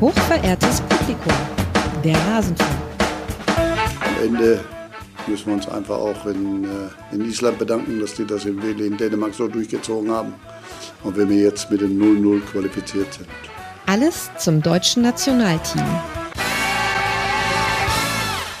Hochverehrtes Publikum, der Rasenfunk. Am Ende müssen wir uns einfach auch in, äh, in Island bedanken, dass die das in, in Dänemark so durchgezogen haben und wenn wir jetzt mit dem 0-0 qualifiziert sind. Alles zum deutschen Nationalteam.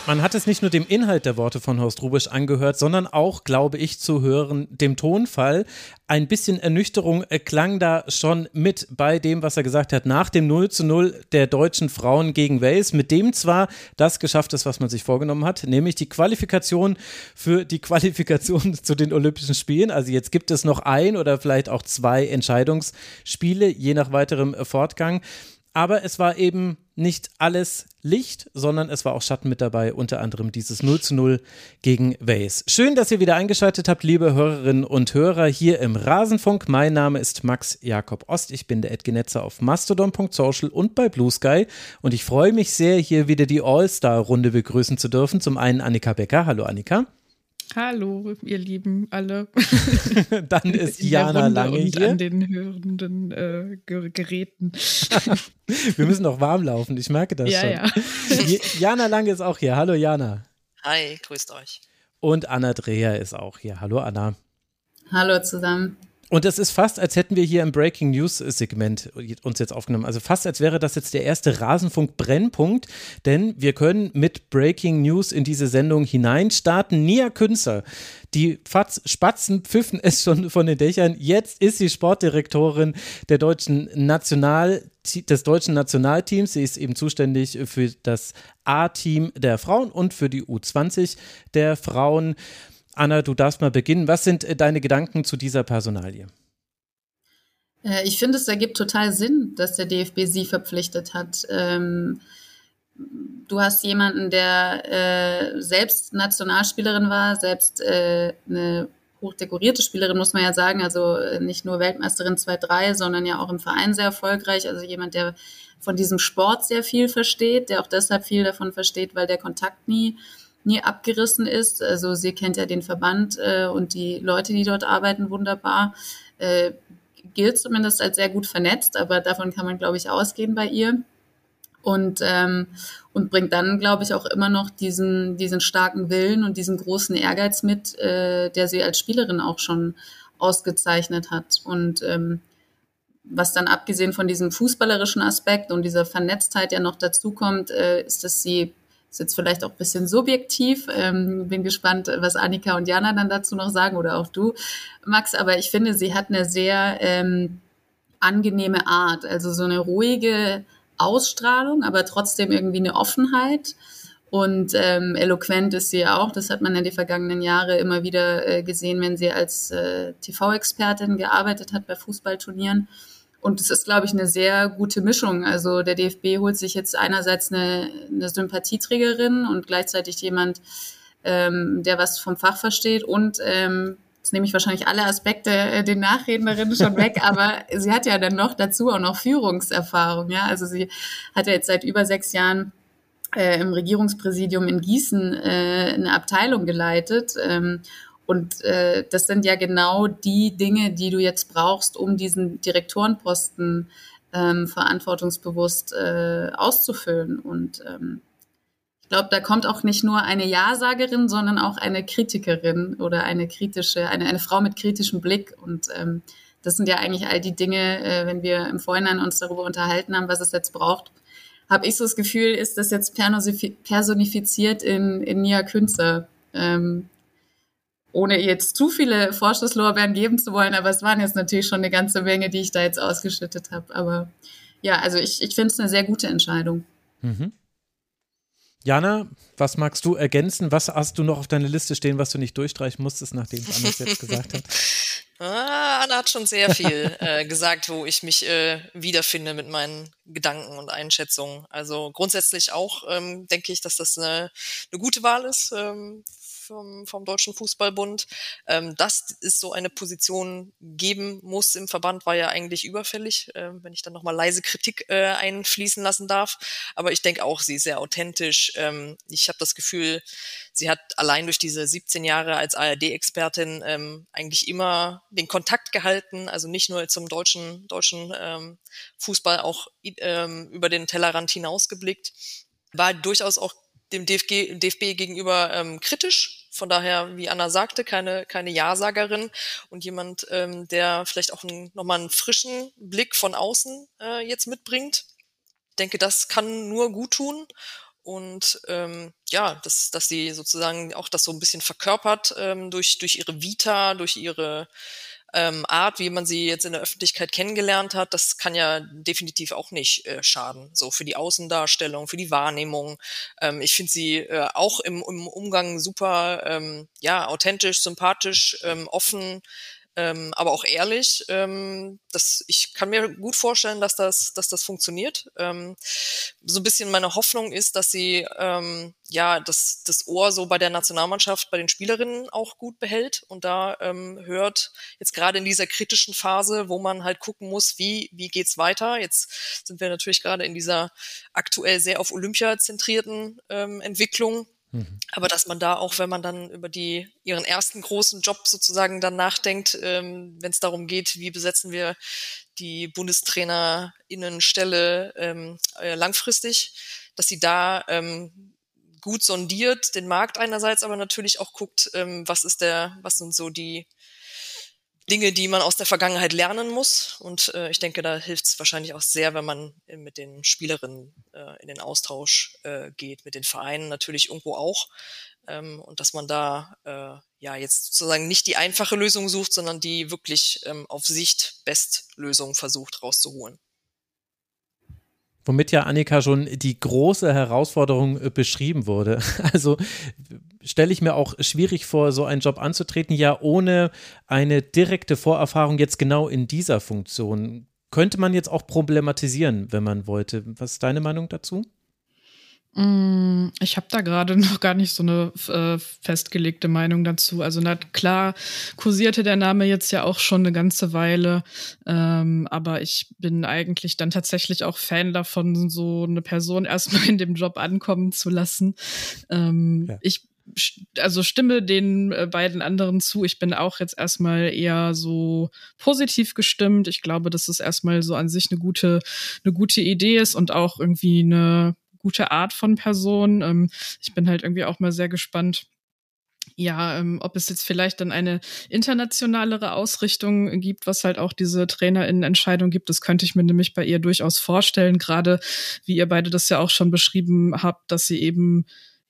Man hat es nicht nur dem Inhalt der Worte von Horst Rubisch angehört, sondern auch, glaube ich, zu hören, dem Tonfall. Ein bisschen Ernüchterung klang da schon mit bei dem, was er gesagt hat, nach dem 0 zu 0 der deutschen Frauen gegen Wales, mit dem zwar das geschafft ist, was man sich vorgenommen hat, nämlich die Qualifikation für die Qualifikation zu den Olympischen Spielen. Also jetzt gibt es noch ein oder vielleicht auch zwei Entscheidungsspiele, je nach weiterem Fortgang. Aber es war eben nicht alles Licht, sondern es war auch Schatten mit dabei, unter anderem dieses 0 zu 0 gegen Wales. Schön, dass ihr wieder eingeschaltet habt, liebe Hörerinnen und Hörer, hier im Rasenfunk. Mein Name ist Max Jakob Ost. Ich bin der Edgenetzer auf mastodon.social und bei Blue Sky. Und ich freue mich sehr, hier wieder die All-Star-Runde begrüßen zu dürfen. Zum einen Annika Becker. Hallo Annika. Hallo, ihr Lieben, alle. Dann ist Jana Lange und hier. an den hörenden äh, Geräten. Wir müssen noch warm laufen, ich merke das ja, schon. ja. Jana Lange ist auch hier. Hallo Jana. Hi, grüßt euch. Und Anna Dreher ist auch hier. Hallo Anna. Hallo zusammen. Und es ist fast, als hätten wir hier im Breaking News Segment uns jetzt aufgenommen. Also fast, als wäre das jetzt der erste Rasenfunk-Brennpunkt, denn wir können mit Breaking News in diese Sendung hineinstarten. Nia Künzer, die Fatz Spatzen pfiffen es schon von den Dächern. Jetzt ist sie Sportdirektorin der deutschen National des deutschen Nationalteams. Sie ist eben zuständig für das A-Team der Frauen und für die U20 der Frauen. Anna, du darfst mal beginnen. Was sind äh, deine Gedanken zu dieser Personalie? Äh, ich finde, es ergibt total Sinn, dass der DFB sie verpflichtet hat. Ähm, du hast jemanden, der äh, selbst Nationalspielerin war, selbst eine hochdekorierte Spielerin, muss man ja sagen. Also nicht nur Weltmeisterin 2-3, sondern ja auch im Verein sehr erfolgreich. Also jemand, der von diesem Sport sehr viel versteht, der auch deshalb viel davon versteht, weil der Kontakt nie nie abgerissen ist. Also sie kennt ja den Verband äh, und die Leute, die dort arbeiten, wunderbar. Äh, gilt zumindest als sehr gut vernetzt, aber davon kann man, glaube ich, ausgehen bei ihr. Und, ähm, und bringt dann, glaube ich, auch immer noch diesen, diesen starken Willen und diesen großen Ehrgeiz mit, äh, der sie als Spielerin auch schon ausgezeichnet hat. Und ähm, was dann abgesehen von diesem fußballerischen Aspekt und dieser Vernetztheit ja noch dazu kommt, äh, ist, dass sie ist jetzt vielleicht auch ein bisschen subjektiv. Ähm, bin gespannt, was Annika und Jana dann dazu noch sagen oder auch du, Max. Aber ich finde, sie hat eine sehr ähm, angenehme Art, also so eine ruhige Ausstrahlung, aber trotzdem irgendwie eine Offenheit. Und ähm, eloquent ist sie auch. Das hat man in den vergangenen Jahren immer wieder äh, gesehen, wenn sie als äh, TV-Expertin gearbeitet hat bei Fußballturnieren. Und es ist, glaube ich, eine sehr gute Mischung. Also der DFB holt sich jetzt einerseits eine, eine Sympathieträgerin und gleichzeitig jemand, ähm, der was vom Fach versteht und ähm, Jetzt nehme ich wahrscheinlich alle Aspekte äh, den Nachrednerinnen schon weg, aber sie hat ja dann noch dazu auch noch Führungserfahrung. Ja, also sie hat ja jetzt seit über sechs Jahren äh, im Regierungspräsidium in Gießen äh, eine Abteilung geleitet ähm, und äh, das sind ja genau die Dinge, die du jetzt brauchst, um diesen Direktorenposten ähm, verantwortungsbewusst äh, auszufüllen. Und ähm, ich glaube, da kommt auch nicht nur eine Ja-Sagerin, sondern auch eine Kritikerin oder eine kritische, eine, eine Frau mit kritischem Blick. Und ähm, das sind ja eigentlich all die Dinge, äh, wenn wir im Vorhinein uns darüber unterhalten haben, was es jetzt braucht, habe ich so das Gefühl, ist das jetzt personifiziert in, in Nia Künzer. Ähm, ohne jetzt zu viele Vorschusslorbeeren geben zu wollen, aber es waren jetzt natürlich schon eine ganze Menge, die ich da jetzt ausgeschüttet habe. Aber ja, also ich, ich finde es eine sehr gute Entscheidung. Mhm. Jana, was magst du ergänzen? Was hast du noch auf deiner Liste stehen, was du nicht durchstreichen musstest, nachdem es Anna jetzt gesagt hat? Ah, Anna hat schon sehr viel äh, gesagt, wo ich mich äh, wiederfinde mit meinen Gedanken und Einschätzungen. Also grundsätzlich auch ähm, denke ich, dass das eine, eine gute Wahl ist ähm, vom, vom Deutschen Fußballbund. Ähm, dass es so eine Position geben muss im Verband, war ja eigentlich überfällig, äh, wenn ich dann nochmal leise Kritik äh, einfließen lassen darf. Aber ich denke auch, sie ist sehr authentisch. Ähm, ich habe das Gefühl, sie hat allein durch diese 17 Jahre als ARD-Expertin ähm, eigentlich immer den Kontakt gehalten, also nicht nur zum deutschen, deutschen ähm, Fußball, auch ähm, über den Tellerrand hinausgeblickt, war durchaus auch dem DFG, DFB gegenüber ähm, kritisch. Von daher, wie Anna sagte, keine, keine Ja-Sagerin und jemand, ähm, der vielleicht auch nochmal einen frischen Blick von außen äh, jetzt mitbringt. Ich denke, das kann nur gut tun und ähm, ja, dass, dass sie sozusagen auch das so ein bisschen verkörpert ähm, durch, durch ihre Vita, durch ihre ähm, Art, wie man sie jetzt in der Öffentlichkeit kennengelernt hat, das kann ja definitiv auch nicht äh, schaden. So für die Außendarstellung, für die Wahrnehmung. Ähm, ich finde sie äh, auch im, im Umgang super, ähm, ja, authentisch, sympathisch, ähm, offen, ähm, aber auch ehrlich. Ähm, das, ich kann mir gut vorstellen, dass das, dass das funktioniert. Ähm, so ein bisschen meine Hoffnung ist, dass sie ähm, ja das, das Ohr so bei der Nationalmannschaft, bei den Spielerinnen auch gut behält und da ähm, hört jetzt gerade in dieser kritischen Phase, wo man halt gucken muss, wie wie geht's weiter. Jetzt sind wir natürlich gerade in dieser aktuell sehr auf Olympia zentrierten ähm, Entwicklung Mhm. Aber dass man da auch, wenn man dann über die ihren ersten großen Job sozusagen dann nachdenkt, ähm, wenn es darum geht, wie besetzen wir die Bundestrainerinnenstelle ähm, äh, langfristig, dass sie da ähm, gut sondiert den Markt einerseits, aber natürlich auch guckt, ähm, was ist der, was sind so die Dinge, die man aus der Vergangenheit lernen muss. Und äh, ich denke, da hilft es wahrscheinlich auch sehr, wenn man äh, mit den Spielerinnen äh, in den Austausch äh, geht, mit den Vereinen natürlich irgendwo auch. Ähm, und dass man da äh, ja jetzt sozusagen nicht die einfache Lösung sucht, sondern die wirklich ähm, auf Sicht Bestlösung versucht rauszuholen. Womit ja Annika schon die große Herausforderung äh, beschrieben wurde. Also stelle ich mir auch schwierig vor, so einen Job anzutreten, ja ohne eine direkte Vorerfahrung jetzt genau in dieser Funktion. Könnte man jetzt auch problematisieren, wenn man wollte. Was ist deine Meinung dazu? Mm, ich habe da gerade noch gar nicht so eine äh, festgelegte Meinung dazu. Also na, klar kursierte der Name jetzt ja auch schon eine ganze Weile, ähm, aber ich bin eigentlich dann tatsächlich auch Fan davon, so eine Person erstmal in dem Job ankommen zu lassen. Ähm, ja. Ich also stimme den äh, beiden anderen zu. Ich bin auch jetzt erstmal eher so positiv gestimmt. Ich glaube, dass es erstmal so an sich eine gute, eine gute Idee ist und auch irgendwie eine gute Art von Person. Ähm, ich bin halt irgendwie auch mal sehr gespannt, ja, ähm, ob es jetzt vielleicht dann eine internationalere Ausrichtung gibt, was halt auch diese Trainerinnenentscheidung gibt. Das könnte ich mir nämlich bei ihr durchaus vorstellen, gerade wie ihr beide das ja auch schon beschrieben habt, dass sie eben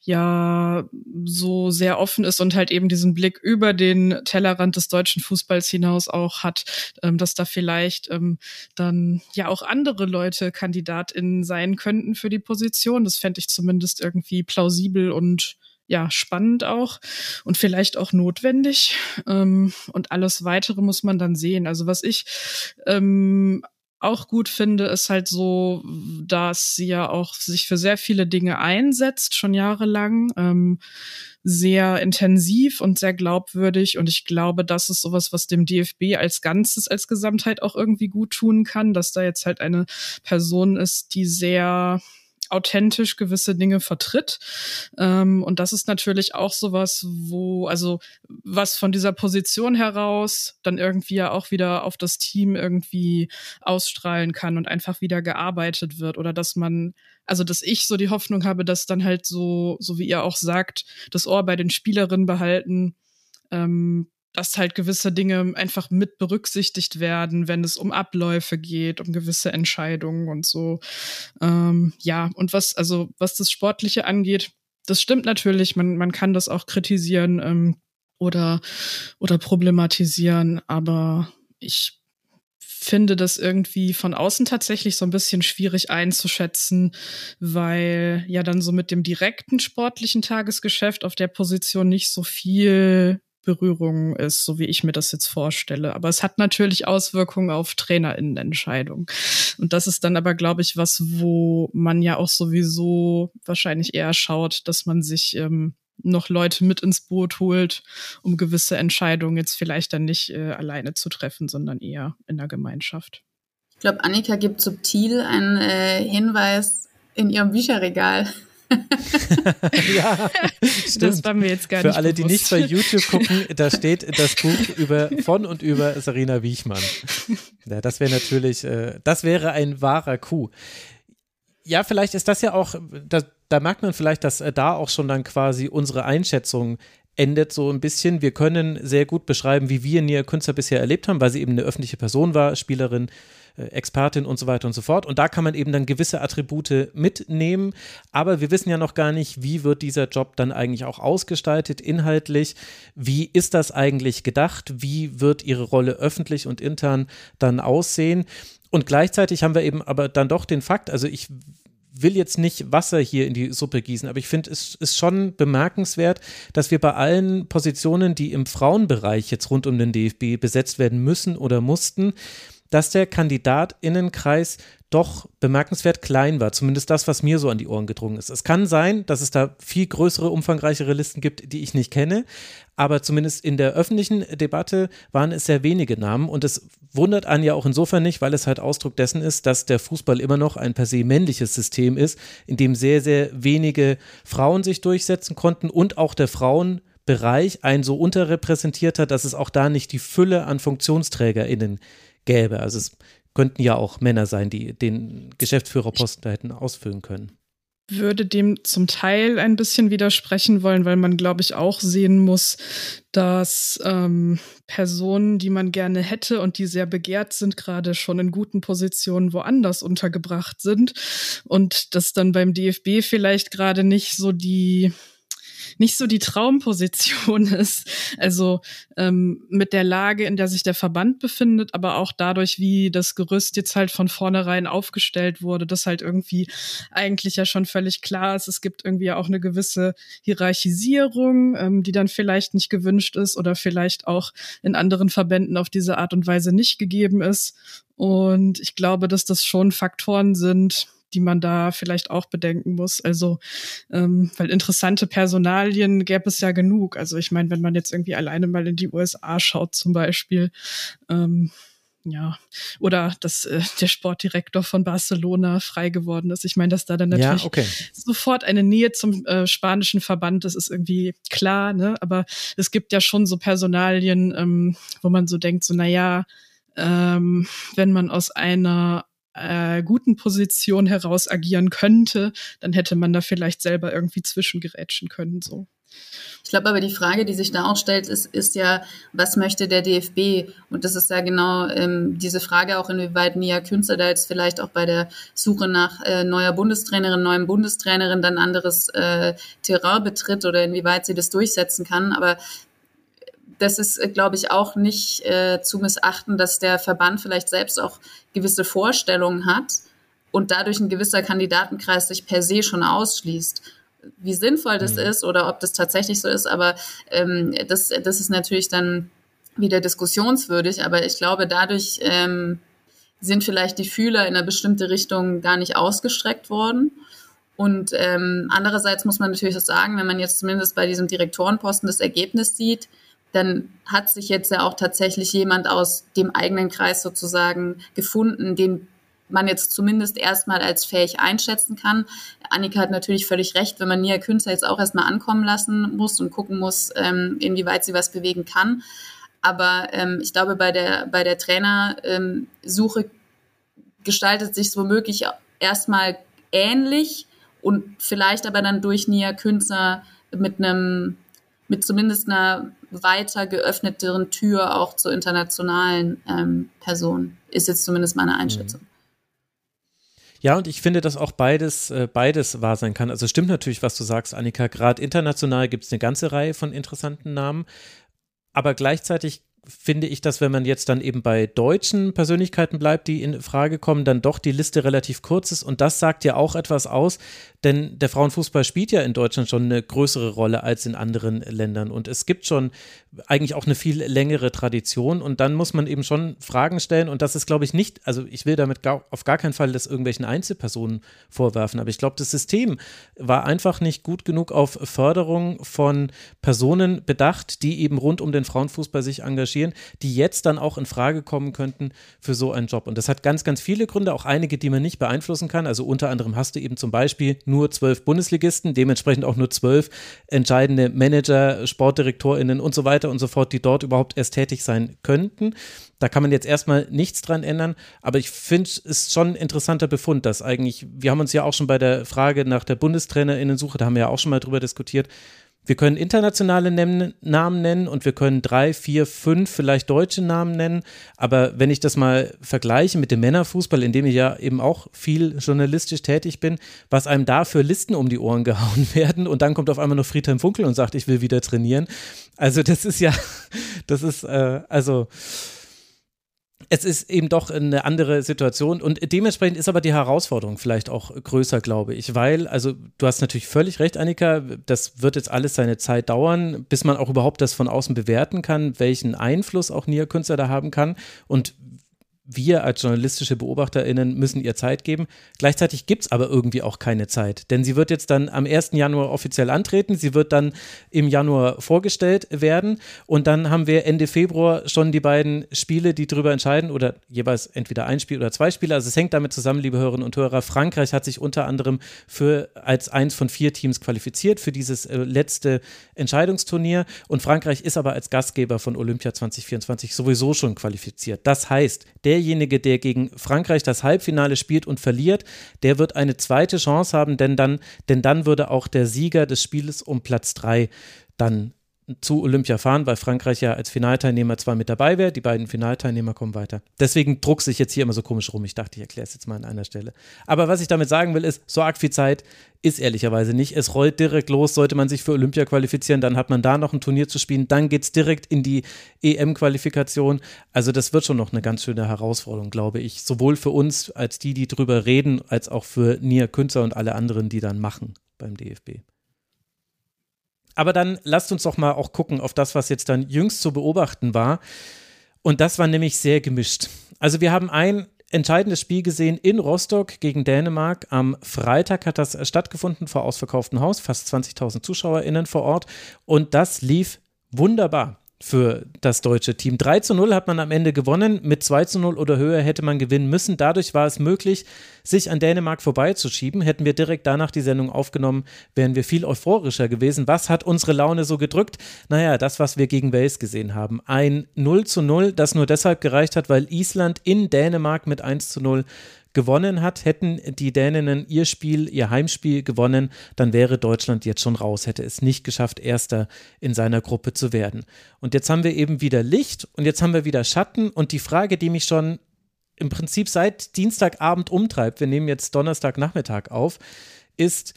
ja so sehr offen ist und halt eben diesen Blick über den Tellerrand des deutschen Fußballs hinaus auch hat, ähm, dass da vielleicht ähm, dann ja auch andere Leute KandidatInnen sein könnten für die Position. Das fände ich zumindest irgendwie plausibel und ja, spannend auch und vielleicht auch notwendig. Ähm, und alles weitere muss man dann sehen. Also was ich ähm, auch gut finde, ist halt so, dass sie ja auch sich für sehr viele Dinge einsetzt, schon jahrelang, ähm, sehr intensiv und sehr glaubwürdig. Und ich glaube, das ist sowas, was dem DFB als Ganzes, als Gesamtheit auch irgendwie gut tun kann, dass da jetzt halt eine Person ist, die sehr authentisch gewisse Dinge vertritt. Ähm, und das ist natürlich auch sowas, wo, also was von dieser Position heraus dann irgendwie ja auch wieder auf das Team irgendwie ausstrahlen kann und einfach wieder gearbeitet wird oder dass man, also dass ich so die Hoffnung habe, dass dann halt so, so wie ihr auch sagt, das Ohr bei den Spielerinnen behalten, ähm, dass halt gewisse Dinge einfach mit berücksichtigt werden, wenn es um Abläufe geht, um gewisse Entscheidungen und so. Ähm, ja, und was, also was das Sportliche angeht, das stimmt natürlich, man, man kann das auch kritisieren ähm, oder, oder problematisieren, aber ich finde das irgendwie von außen tatsächlich so ein bisschen schwierig einzuschätzen, weil ja dann so mit dem direkten sportlichen Tagesgeschäft auf der Position nicht so viel Berührung ist, so wie ich mir das jetzt vorstelle. Aber es hat natürlich Auswirkungen auf Trainerinnenentscheidungen. Und das ist dann aber, glaube ich, was, wo man ja auch sowieso wahrscheinlich eher schaut, dass man sich ähm, noch Leute mit ins Boot holt, um gewisse Entscheidungen jetzt vielleicht dann nicht äh, alleine zu treffen, sondern eher in der Gemeinschaft. Ich glaube, Annika gibt subtil einen äh, Hinweis in ihrem Bücherregal. ja, stimmt. Das war mir jetzt gar Für nicht alle, die bewusst. nicht bei YouTube gucken, da steht das Buch über, von und über Sarina Wiechmann. Ja, das wäre natürlich, äh, das wäre ein wahrer Coup. Ja, vielleicht ist das ja auch, da, da merkt man vielleicht, dass äh, da auch schon dann quasi unsere Einschätzung endet so ein bisschen. Wir können sehr gut beschreiben, wie wir Nia Künstler bisher erlebt haben, weil sie eben eine öffentliche Person war, Spielerin, Expertin und so weiter und so fort. Und da kann man eben dann gewisse Attribute mitnehmen. Aber wir wissen ja noch gar nicht, wie wird dieser Job dann eigentlich auch ausgestaltet, inhaltlich. Wie ist das eigentlich gedacht? Wie wird ihre Rolle öffentlich und intern dann aussehen? Und gleichzeitig haben wir eben aber dann doch den Fakt, also ich will jetzt nicht Wasser hier in die Suppe gießen, aber ich finde, es ist schon bemerkenswert, dass wir bei allen Positionen, die im Frauenbereich jetzt rund um den DFB besetzt werden müssen oder mussten, dass der Kandidatinnenkreis doch bemerkenswert klein war. Zumindest das, was mir so an die Ohren gedrungen ist. Es kann sein, dass es da viel größere, umfangreichere Listen gibt, die ich nicht kenne. Aber zumindest in der öffentlichen Debatte waren es sehr wenige Namen. Und es wundert einen ja auch insofern nicht, weil es halt Ausdruck dessen ist, dass der Fußball immer noch ein per se männliches System ist, in dem sehr, sehr wenige Frauen sich durchsetzen konnten und auch der Frauenbereich ein so unterrepräsentierter, dass es auch da nicht die Fülle an FunktionsträgerInnen gäbe. Also es könnten ja auch Männer sein, die den Geschäftsführerposten da hätten ausfüllen können. würde dem zum Teil ein bisschen widersprechen wollen, weil man, glaube ich, auch sehen muss, dass ähm, Personen, die man gerne hätte und die sehr begehrt sind, gerade schon in guten Positionen woanders untergebracht sind und dass dann beim DFB vielleicht gerade nicht so die nicht so die Traumposition ist. Also ähm, mit der Lage, in der sich der Verband befindet, aber auch dadurch, wie das Gerüst jetzt halt von vornherein aufgestellt wurde, dass halt irgendwie eigentlich ja schon völlig klar ist, es gibt irgendwie auch eine gewisse Hierarchisierung, ähm, die dann vielleicht nicht gewünscht ist oder vielleicht auch in anderen Verbänden auf diese Art und Weise nicht gegeben ist. Und ich glaube, dass das schon Faktoren sind, die man da vielleicht auch bedenken muss. Also, ähm, weil interessante Personalien gäbe es ja genug. Also ich meine, wenn man jetzt irgendwie alleine mal in die USA schaut zum Beispiel, ähm, ja, oder dass äh, der Sportdirektor von Barcelona frei geworden ist. Ich meine, dass da dann natürlich ja, okay. sofort eine Nähe zum äh, spanischen Verband, das ist irgendwie klar, ne? Aber es gibt ja schon so Personalien, ähm, wo man so denkt, so, na ja, ähm, wenn man aus einer äh, guten Position heraus agieren könnte, dann hätte man da vielleicht selber irgendwie zwischengerätschen können, so. Ich glaube aber die Frage, die sich da auch stellt, ist, ist ja, was möchte der DFB? Und das ist ja genau ähm, diese Frage auch, inwieweit Nia Künzer da jetzt vielleicht auch bei der Suche nach äh, neuer Bundestrainerin, neuem Bundestrainerin dann anderes äh, Terrain betritt oder inwieweit sie das durchsetzen kann. Aber das ist, äh, glaube ich, auch nicht äh, zu missachten, dass der Verband vielleicht selbst auch gewisse Vorstellungen hat und dadurch ein gewisser Kandidatenkreis sich per se schon ausschließt. Wie sinnvoll das mhm. ist oder ob das tatsächlich so ist, aber ähm, das, das ist natürlich dann wieder diskussionswürdig. Aber ich glaube, dadurch ähm, sind vielleicht die Fühler in eine bestimmte Richtung gar nicht ausgestreckt worden. Und ähm, andererseits muss man natürlich auch sagen, wenn man jetzt zumindest bei diesem Direktorenposten das Ergebnis sieht, dann hat sich jetzt ja auch tatsächlich jemand aus dem eigenen Kreis sozusagen gefunden, den man jetzt zumindest erstmal als fähig einschätzen kann. Annika hat natürlich völlig recht, wenn man Nia Künstler jetzt auch erstmal ankommen lassen muss und gucken muss, ähm, inwieweit sie was bewegen kann. Aber ähm, ich glaube, bei der, bei der Trainersuche ähm, gestaltet sich es womöglich erstmal ähnlich und vielleicht aber dann durch Nia Künstler mit einem, mit zumindest einer weiter geöffneteren Tür auch zu internationalen ähm, Personen, ist jetzt zumindest meine Einschätzung. Ja, und ich finde, dass auch beides, äh, beides wahr sein kann. Also stimmt natürlich, was du sagst, Annika. Gerade international gibt es eine ganze Reihe von interessanten Namen. Aber gleichzeitig finde ich, dass wenn man jetzt dann eben bei deutschen Persönlichkeiten bleibt, die in Frage kommen, dann doch die Liste relativ kurz ist. Und das sagt ja auch etwas aus, denn der Frauenfußball spielt ja in Deutschland schon eine größere Rolle als in anderen Ländern und es gibt schon eigentlich auch eine viel längere Tradition und dann muss man eben schon Fragen stellen und das ist, glaube ich, nicht, also ich will damit gar, auf gar keinen Fall das irgendwelchen Einzelpersonen vorwerfen, aber ich glaube, das System war einfach nicht gut genug auf Förderung von Personen bedacht, die eben rund um den Frauenfußball sich engagieren, die jetzt dann auch in Frage kommen könnten für so einen Job. Und das hat ganz, ganz viele Gründe, auch einige, die man nicht beeinflussen kann. Also unter anderem hast du eben zum Beispiel nur zwölf Bundesligisten, dementsprechend auch nur zwölf entscheidende Manager, SportdirektorInnen und so weiter und so fort, die dort überhaupt erst tätig sein könnten. Da kann man jetzt erstmal nichts dran ändern, aber ich finde, es schon ein interessanter Befund, dass eigentlich, wir haben uns ja auch schon bei der Frage nach der Bundestrainerinnensuche, da haben wir ja auch schon mal drüber diskutiert, wir können internationale Namen nennen und wir können drei, vier, fünf vielleicht deutsche Namen nennen. Aber wenn ich das mal vergleiche mit dem Männerfußball, in dem ich ja eben auch viel journalistisch tätig bin, was einem da für Listen um die Ohren gehauen werden und dann kommt auf einmal noch Friedhelm Funkel und sagt, ich will wieder trainieren. Also das ist ja, das ist, äh, also es ist eben doch eine andere Situation und dementsprechend ist aber die Herausforderung vielleicht auch größer, glaube ich, weil, also du hast natürlich völlig recht, Annika, das wird jetzt alles seine Zeit dauern, bis man auch überhaupt das von außen bewerten kann, welchen Einfluss auch Nia Künstler da haben kann und wir als journalistische BeobachterInnen müssen ihr Zeit geben. Gleichzeitig gibt es aber irgendwie auch keine Zeit, denn sie wird jetzt dann am 1. Januar offiziell antreten, sie wird dann im Januar vorgestellt werden und dann haben wir Ende Februar schon die beiden Spiele, die darüber entscheiden oder jeweils entweder ein Spiel oder zwei Spiele. Also es hängt damit zusammen, liebe Hörerinnen und Hörer. Frankreich hat sich unter anderem für als eins von vier Teams qualifiziert für dieses äh, letzte Entscheidungsturnier und Frankreich ist aber als Gastgeber von Olympia 2024 sowieso schon qualifiziert. Das heißt, der derjenige, der gegen Frankreich das Halbfinale spielt und verliert, der wird eine zweite Chance haben, denn dann, denn dann würde auch der Sieger des Spieles um Platz drei dann zu Olympia fahren, weil Frankreich ja als Finalteilnehmer zwar mit dabei wäre, die beiden Finalteilnehmer kommen weiter. Deswegen druck sich jetzt hier immer so komisch rum. Ich dachte, ich erkläre es jetzt mal an einer Stelle. Aber was ich damit sagen will, ist, so arg viel Zeit ist ehrlicherweise nicht. Es rollt direkt los, sollte man sich für Olympia qualifizieren, dann hat man da noch ein Turnier zu spielen, dann geht es direkt in die EM-Qualifikation. Also das wird schon noch eine ganz schöne Herausforderung, glaube ich. Sowohl für uns als die, die drüber reden, als auch für Nia Künzer und alle anderen, die dann machen beim DFB. Aber dann lasst uns doch mal auch gucken auf das, was jetzt dann jüngst zu beobachten war. Und das war nämlich sehr gemischt. Also wir haben ein entscheidendes Spiel gesehen in Rostock gegen Dänemark. Am Freitag hat das stattgefunden vor ausverkauftem Haus, fast 20.000 ZuschauerInnen vor Ort. Und das lief wunderbar für das deutsche Team. 3 zu 0 hat man am Ende gewonnen. Mit 2 zu 0 oder höher hätte man gewinnen müssen. Dadurch war es möglich, sich an Dänemark vorbeizuschieben. Hätten wir direkt danach die Sendung aufgenommen, wären wir viel euphorischer gewesen. Was hat unsere Laune so gedrückt? Naja, das, was wir gegen Wales gesehen haben. Ein 0 zu 0, das nur deshalb gereicht hat, weil Island in Dänemark mit 1 zu 0 gewonnen hat, hätten die Däninnen ihr Spiel, ihr Heimspiel gewonnen, dann wäre Deutschland jetzt schon raus, hätte es nicht geschafft, Erster in seiner Gruppe zu werden. Und jetzt haben wir eben wieder Licht und jetzt haben wir wieder Schatten und die Frage, die mich schon im Prinzip seit Dienstagabend umtreibt, wir nehmen jetzt Donnerstagnachmittag auf, ist,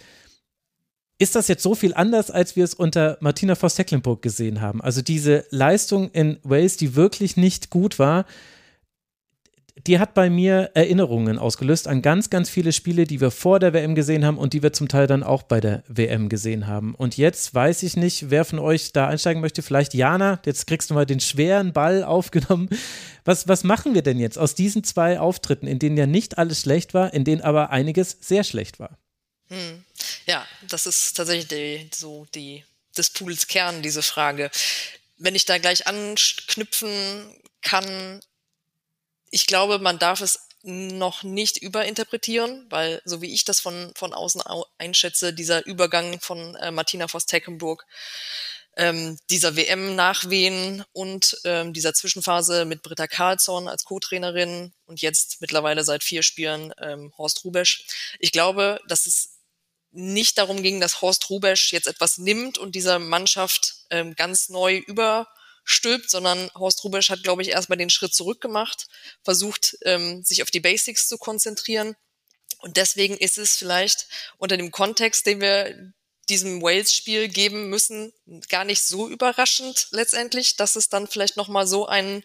ist das jetzt so viel anders, als wir es unter Martina Voss-Tecklenburg gesehen haben? Also diese Leistung in Wales, die wirklich nicht gut war, die hat bei mir Erinnerungen ausgelöst an ganz, ganz viele Spiele, die wir vor der WM gesehen haben und die wir zum Teil dann auch bei der WM gesehen haben. Und jetzt weiß ich nicht, wer von euch da einsteigen möchte. Vielleicht Jana, jetzt kriegst du mal den schweren Ball aufgenommen. Was, was machen wir denn jetzt aus diesen zwei Auftritten, in denen ja nicht alles schlecht war, in denen aber einiges sehr schlecht war? Hm. Ja, das ist tatsächlich die, so die, des Pudels Kern, diese Frage. Wenn ich da gleich anknüpfen kann, ich glaube, man darf es noch nicht überinterpretieren, weil so wie ich das von, von außen einschätze, dieser Übergang von äh, Martina Voss-Tecklenburg, ähm, dieser WM-Nachwehen und ähm, dieser Zwischenphase mit Britta Karlsson als Co-Trainerin und jetzt mittlerweile seit vier Spielen ähm, Horst Rubesch. Ich glaube, dass es nicht darum ging, dass Horst Rubesch jetzt etwas nimmt und dieser Mannschaft ähm, ganz neu über stülpt, sondern Horst Rubesch hat, glaube ich, erstmal den Schritt zurück gemacht, versucht, ähm, sich auf die Basics zu konzentrieren. Und deswegen ist es vielleicht unter dem Kontext, den wir diesem Wales-Spiel geben müssen, gar nicht so überraschend letztendlich, dass es dann vielleicht nochmal so einen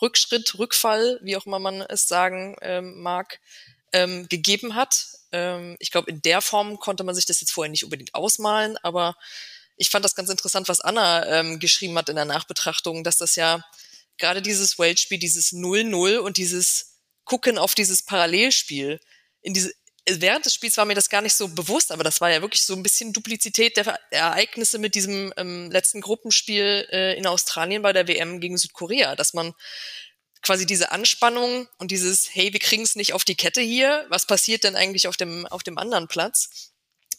Rückschritt, Rückfall, wie auch immer man es sagen ähm, mag, ähm, gegeben hat. Ähm, ich glaube, in der Form konnte man sich das jetzt vorher nicht unbedingt ausmalen, aber ich fand das ganz interessant, was Anna ähm, geschrieben hat in der Nachbetrachtung, dass das ja gerade dieses Weltspiel, dieses 0-0 und dieses Gucken auf dieses Parallelspiel, in diese, während des Spiels war mir das gar nicht so bewusst, aber das war ja wirklich so ein bisschen Duplizität der Ereignisse mit diesem ähm, letzten Gruppenspiel äh, in Australien bei der WM gegen Südkorea, dass man quasi diese Anspannung und dieses, hey, wir kriegen es nicht auf die Kette hier, was passiert denn eigentlich auf dem, auf dem anderen Platz?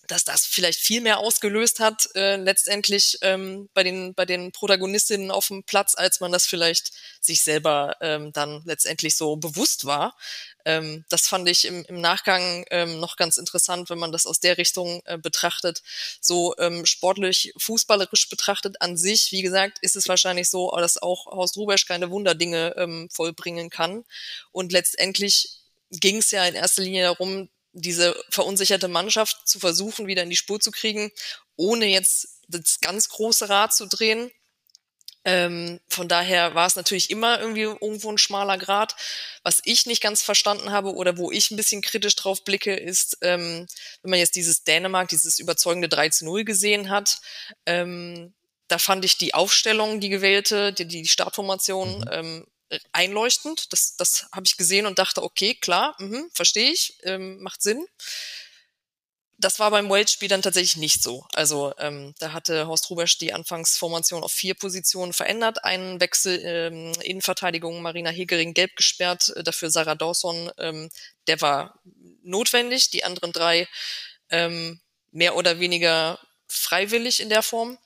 Dass das vielleicht viel mehr ausgelöst hat, äh, letztendlich ähm, bei, den, bei den Protagonistinnen auf dem Platz, als man das vielleicht sich selber ähm, dann letztendlich so bewusst war. Ähm, das fand ich im, im Nachgang ähm, noch ganz interessant, wenn man das aus der Richtung äh, betrachtet. So ähm, sportlich, fußballerisch betrachtet an sich, wie gesagt, ist es wahrscheinlich so, dass auch Horst Rubesch keine Wunderdinge ähm, vollbringen kann. Und letztendlich ging es ja in erster Linie darum, diese verunsicherte Mannschaft zu versuchen, wieder in die Spur zu kriegen, ohne jetzt das ganz große Rad zu drehen. Ähm, von daher war es natürlich immer irgendwie irgendwo ein schmaler Grad. Was ich nicht ganz verstanden habe oder wo ich ein bisschen kritisch drauf blicke, ist, ähm, wenn man jetzt dieses Dänemark, dieses überzeugende 3 zu 0 gesehen hat, ähm, da fand ich die Aufstellung, die gewählte, die, die Startformation, mhm. ähm, einleuchtend. Das, das habe ich gesehen und dachte, okay, klar, mhm, verstehe ich, ähm, macht Sinn. Das war beim Wales-Spiel dann tatsächlich nicht so. Also ähm, da hatte Horst Rubesch die Anfangsformation auf vier Positionen verändert. Einen Wechsel ähm, Innenverteidigung, Marina Hegering gelb gesperrt, äh, dafür Sarah Dawson, ähm, der war notwendig. Die anderen drei ähm, mehr oder weniger freiwillig in der Form.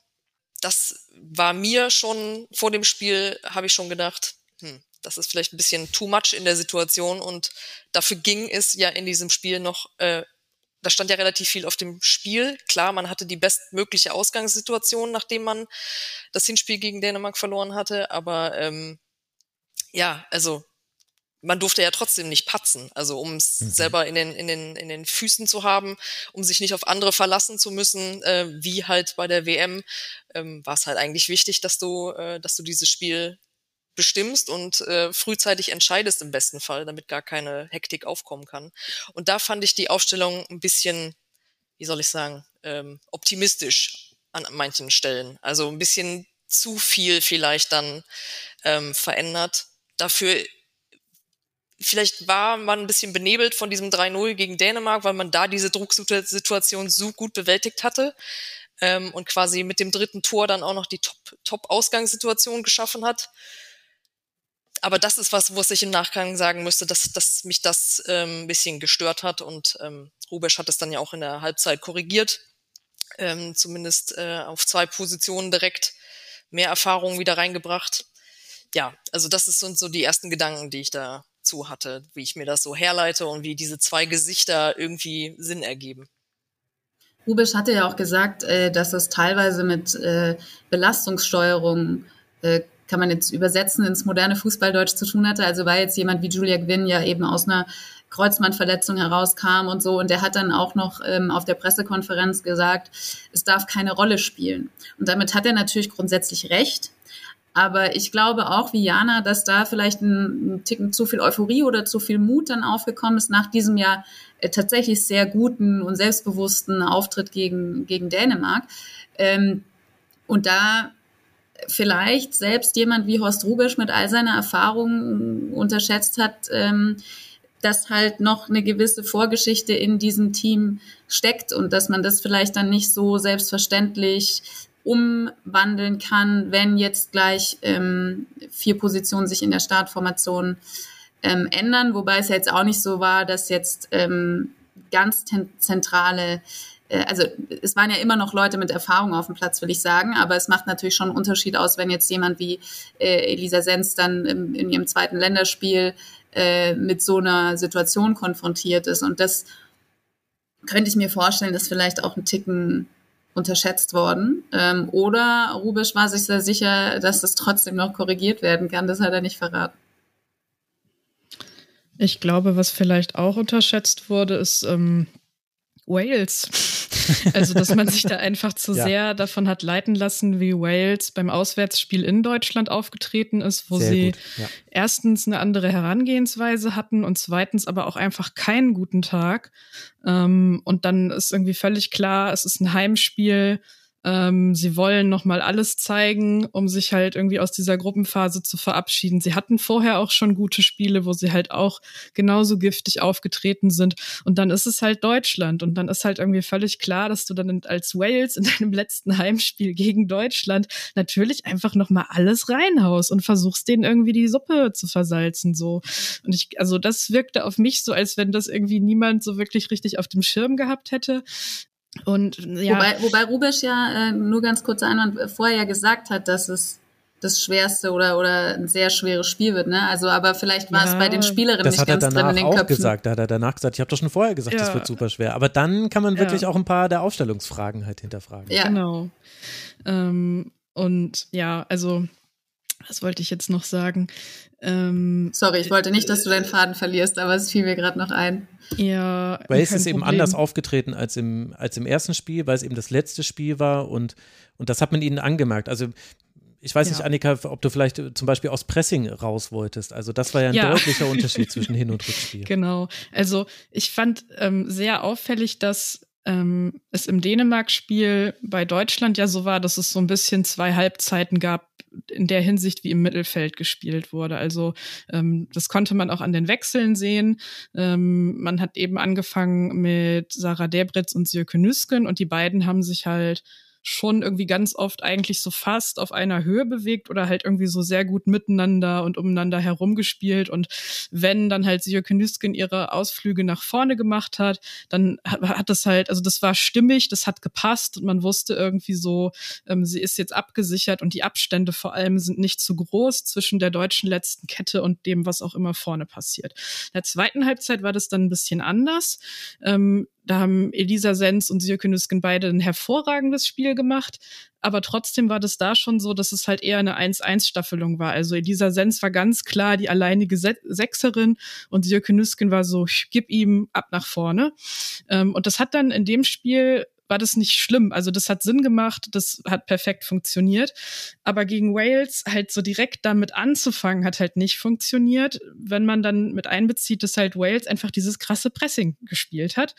Das war mir schon vor dem Spiel, habe ich schon gedacht, hm, das ist vielleicht ein bisschen too much in der Situation und dafür ging es ja in diesem Spiel noch, äh, da stand ja relativ viel auf dem Spiel. Klar, man hatte die bestmögliche Ausgangssituation, nachdem man das Hinspiel gegen Dänemark verloren hatte, aber ähm, ja, also man durfte ja trotzdem nicht patzen, also um es mhm. selber in den, in, den, in den Füßen zu haben, um sich nicht auf andere verlassen zu müssen, äh, wie halt bei der WM, ähm, war es halt eigentlich wichtig, dass du, äh, dass du dieses Spiel bestimmst und äh, frühzeitig entscheidest im besten Fall, damit gar keine Hektik aufkommen kann. Und da fand ich die Aufstellung ein bisschen, wie soll ich sagen, ähm, optimistisch an manchen Stellen. Also ein bisschen zu viel vielleicht dann ähm, verändert. Dafür vielleicht war man ein bisschen benebelt von diesem 3-0 gegen Dänemark, weil man da diese Drucksituation so gut bewältigt hatte ähm, und quasi mit dem dritten Tor dann auch noch die Top-Ausgangssituation geschaffen hat aber das ist was, wo ich im Nachgang sagen müsste, dass, dass mich das ähm, ein bisschen gestört hat und ähm, Rubesch hat es dann ja auch in der Halbzeit korrigiert, ähm, zumindest äh, auf zwei Positionen direkt mehr Erfahrung wieder reingebracht. Ja, also das sind so die ersten Gedanken, die ich dazu hatte, wie ich mir das so herleite und wie diese zwei Gesichter irgendwie Sinn ergeben. Rubisch hatte ja auch gesagt, äh, dass es teilweise mit äh, Belastungssteuerung äh, kann man jetzt übersetzen ins moderne Fußballdeutsch zu tun hatte. Also weil jetzt jemand wie Julia Gwynn ja eben aus einer Kreuzbandverletzung herauskam und so. Und der hat dann auch noch ähm, auf der Pressekonferenz gesagt, es darf keine Rolle spielen. Und damit hat er natürlich grundsätzlich recht. Aber ich glaube auch wie Jana, dass da vielleicht ein, ein Ticken zu viel Euphorie oder zu viel Mut dann aufgekommen ist nach diesem Jahr äh, tatsächlich sehr guten und selbstbewussten Auftritt gegen, gegen Dänemark. Ähm, und da vielleicht selbst jemand wie Horst Rubisch mit all seiner Erfahrung unterschätzt hat, ähm, dass halt noch eine gewisse Vorgeschichte in diesem Team steckt und dass man das vielleicht dann nicht so selbstverständlich umwandeln kann, wenn jetzt gleich ähm, vier Positionen sich in der Startformation ähm, ändern, wobei es jetzt auch nicht so war, dass jetzt ganz zentrale also es waren ja immer noch Leute mit Erfahrung auf dem Platz, will ich sagen, aber es macht natürlich schon einen Unterschied aus, wenn jetzt jemand wie äh, Elisa Sens dann im, in ihrem zweiten Länderspiel äh, mit so einer Situation konfrontiert ist. Und das könnte ich mir vorstellen, dass vielleicht auch ein Ticken unterschätzt worden. Ähm, oder Rubisch war sich sehr sicher, dass das trotzdem noch korrigiert werden kann. Das hat er nicht verraten. Ich glaube, was vielleicht auch unterschätzt wurde, ist ähm, Wales. Also, dass man sich da einfach zu ja. sehr davon hat leiten lassen, wie Wales beim Auswärtsspiel in Deutschland aufgetreten ist, wo sehr sie ja. erstens eine andere Herangehensweise hatten und zweitens aber auch einfach keinen guten Tag. Ähm, und dann ist irgendwie völlig klar, es ist ein Heimspiel ähm, sie wollen nochmal alles zeigen, um sich halt irgendwie aus dieser Gruppenphase zu verabschieden. Sie hatten vorher auch schon gute Spiele, wo sie halt auch genauso giftig aufgetreten sind. Und dann ist es halt Deutschland. Und dann ist halt irgendwie völlig klar, dass du dann als Wales in deinem letzten Heimspiel gegen Deutschland natürlich einfach nochmal alles reinhaust und versuchst denen irgendwie die Suppe zu versalzen, so. Und ich, also das wirkte auf mich so, als wenn das irgendwie niemand so wirklich richtig auf dem Schirm gehabt hätte. Und ja. Wobei, wobei Rubesch ja, äh, nur ganz kurzer Einwand, vorher ja gesagt hat, dass es das schwerste oder, oder ein sehr schweres Spiel wird, ne? Also, aber vielleicht war ja, es bei den Spielerinnen nicht ganz drin in den auch Köpfen. gesagt, da hat er danach gesagt, ich habe doch schon vorher gesagt, ja. das wird super schwer. Aber dann kann man ja. wirklich auch ein paar der Aufstellungsfragen halt hinterfragen. Ja, genau. Ähm, und ja, also, was wollte ich jetzt noch sagen? Ähm, Sorry, ich wollte nicht, dass du deinen Faden verlierst, aber es fiel mir gerade noch ein. Ja, weil es ist eben anders aufgetreten als im, als im ersten Spiel, weil es eben das letzte Spiel war und, und das hat man ihnen angemerkt. Also ich weiß ja. nicht, Annika, ob du vielleicht zum Beispiel aus Pressing raus wolltest. Also das war ja ein ja. deutlicher Unterschied zwischen Hin- und Rückspiel. Genau. Also ich fand ähm, sehr auffällig, dass ähm, es im Dänemark-Spiel bei Deutschland ja so war, dass es so ein bisschen zwei Halbzeiten gab, in der Hinsicht, wie im Mittelfeld gespielt wurde. Also ähm, das konnte man auch an den Wechseln sehen. Ähm, man hat eben angefangen mit Sarah Debritz und Sirke Nüsken und die beiden haben sich halt schon irgendwie ganz oft eigentlich so fast auf einer Höhe bewegt oder halt irgendwie so sehr gut miteinander und umeinander herumgespielt. Und wenn dann halt Sio Nüsken ihre Ausflüge nach vorne gemacht hat, dann hat das halt, also das war stimmig, das hat gepasst und man wusste irgendwie so, ähm, sie ist jetzt abgesichert und die Abstände vor allem sind nicht zu groß zwischen der deutschen letzten Kette und dem, was auch immer vorne passiert. In der zweiten Halbzeit war das dann ein bisschen anders. Ähm, da haben Elisa Sens und Sirke Nüsken beide ein hervorragendes Spiel gemacht. Aber trotzdem war das da schon so, dass es halt eher eine 1-1-Staffelung war. Also Elisa Sens war ganz klar die alleinige Sechserin und Sirke Nüsken war so, gib ihm ab nach vorne. Ähm, und das hat dann in dem Spiel war das nicht schlimm. Also das hat Sinn gemacht, das hat perfekt funktioniert. Aber gegen Wales halt so direkt damit anzufangen, hat halt nicht funktioniert, wenn man dann mit einbezieht, dass halt Wales einfach dieses krasse Pressing gespielt hat.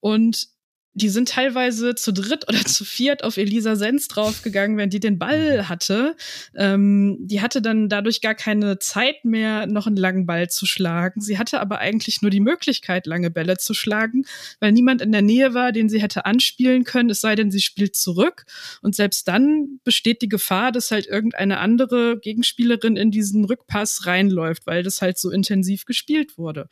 Und die sind teilweise zu dritt oder zu viert auf Elisa Sens draufgegangen, wenn die den Ball mhm. hatte. Ähm, die hatte dann dadurch gar keine Zeit mehr, noch einen langen Ball zu schlagen. Sie hatte aber eigentlich nur die Möglichkeit, lange Bälle zu schlagen, weil niemand in der Nähe war, den sie hätte anspielen können, es sei denn, sie spielt zurück. Und selbst dann besteht die Gefahr, dass halt irgendeine andere Gegenspielerin in diesen Rückpass reinläuft, weil das halt so intensiv gespielt wurde.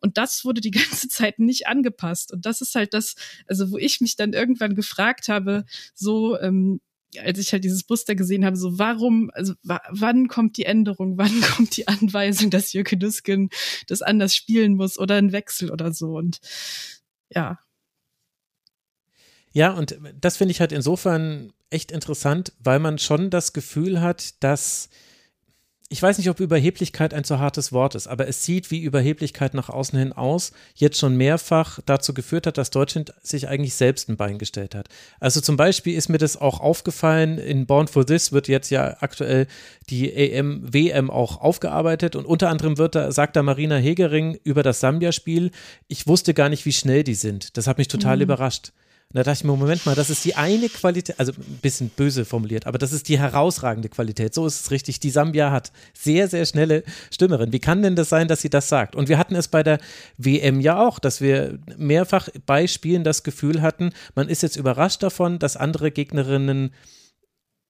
Und das wurde die ganze Zeit nicht angepasst. Und das ist halt das, also also wo ich mich dann irgendwann gefragt habe, so, ähm, als ich halt dieses Muster gesehen habe, so warum, also wann kommt die Änderung, wann kommt die Anweisung, dass Jürgen Nüsken das anders spielen muss oder ein Wechsel oder so und ja. Ja, und das finde ich halt insofern echt interessant, weil man schon das Gefühl hat, dass ich weiß nicht, ob Überheblichkeit ein zu hartes Wort ist, aber es sieht wie Überheblichkeit nach außen hin aus, jetzt schon mehrfach dazu geführt hat, dass Deutschland sich eigentlich selbst ein Bein gestellt hat. Also zum Beispiel ist mir das auch aufgefallen, in Born for This wird jetzt ja aktuell die EM, WM auch aufgearbeitet und unter anderem wird da, sagt da Marina Hegering über das Sambia-Spiel, ich wusste gar nicht, wie schnell die sind. Das hat mich total mhm. überrascht. Da dachte ich mir, Moment mal, das ist die eine Qualität, also ein bisschen böse formuliert, aber das ist die herausragende Qualität. So ist es richtig. Die Sambia hat sehr, sehr schnelle Stürmerin. Wie kann denn das sein, dass sie das sagt? Und wir hatten es bei der WM ja auch, dass wir mehrfach bei Spielen das Gefühl hatten, man ist jetzt überrascht davon, dass andere Gegnerinnen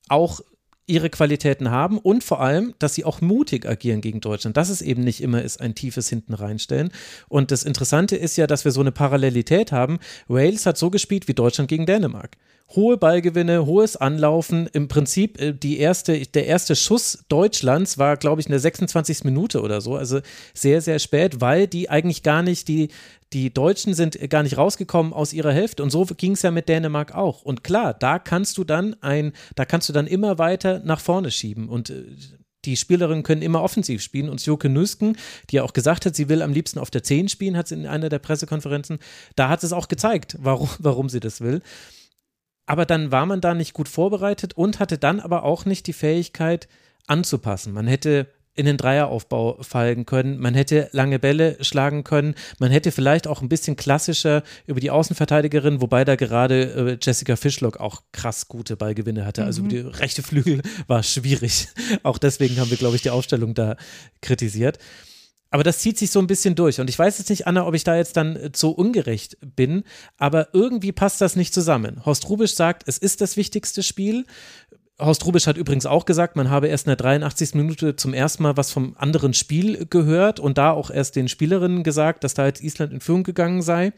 auch ihre Qualitäten haben und vor allem, dass sie auch mutig agieren gegen Deutschland. Dass es eben nicht immer ist, ein tiefes Hinten reinstellen. Und das Interessante ist ja, dass wir so eine Parallelität haben. Wales hat so gespielt wie Deutschland gegen Dänemark hohe Ballgewinne, hohes Anlaufen. Im Prinzip äh, die erste, der erste Schuss Deutschlands war, glaube ich, in der 26. Minute oder so. Also sehr, sehr spät, weil die eigentlich gar nicht, die, die Deutschen sind gar nicht rausgekommen aus ihrer Hälfte. Und so ging es ja mit Dänemark auch. Und klar, da kannst du dann ein, da kannst du dann immer weiter nach vorne schieben. Und äh, die Spielerinnen können immer offensiv spielen und Joke Nüsken, die ja auch gesagt hat, sie will am liebsten auf der 10 spielen, hat sie in einer der Pressekonferenzen, da hat es auch gezeigt, warum, warum sie das will. Aber dann war man da nicht gut vorbereitet und hatte dann aber auch nicht die Fähigkeit anzupassen. Man hätte in den Dreieraufbau fallen können. Man hätte lange Bälle schlagen können. Man hätte vielleicht auch ein bisschen klassischer über die Außenverteidigerin, wobei da gerade äh, Jessica Fischlock auch krass gute Ballgewinne hatte. Also mhm. Die rechte Flügel war schwierig. Auch deswegen haben wir, glaube ich, die Aufstellung da kritisiert. Aber das zieht sich so ein bisschen durch. Und ich weiß jetzt nicht, Anna, ob ich da jetzt dann äh, so ungerecht bin, aber irgendwie passt das nicht zusammen. Horst Rubisch sagt, es ist das wichtigste Spiel. Horst Rubisch hat übrigens auch gesagt, man habe erst in der 83. Minute zum ersten Mal was vom anderen Spiel gehört und da auch erst den Spielerinnen gesagt, dass da jetzt Island in Führung gegangen sei.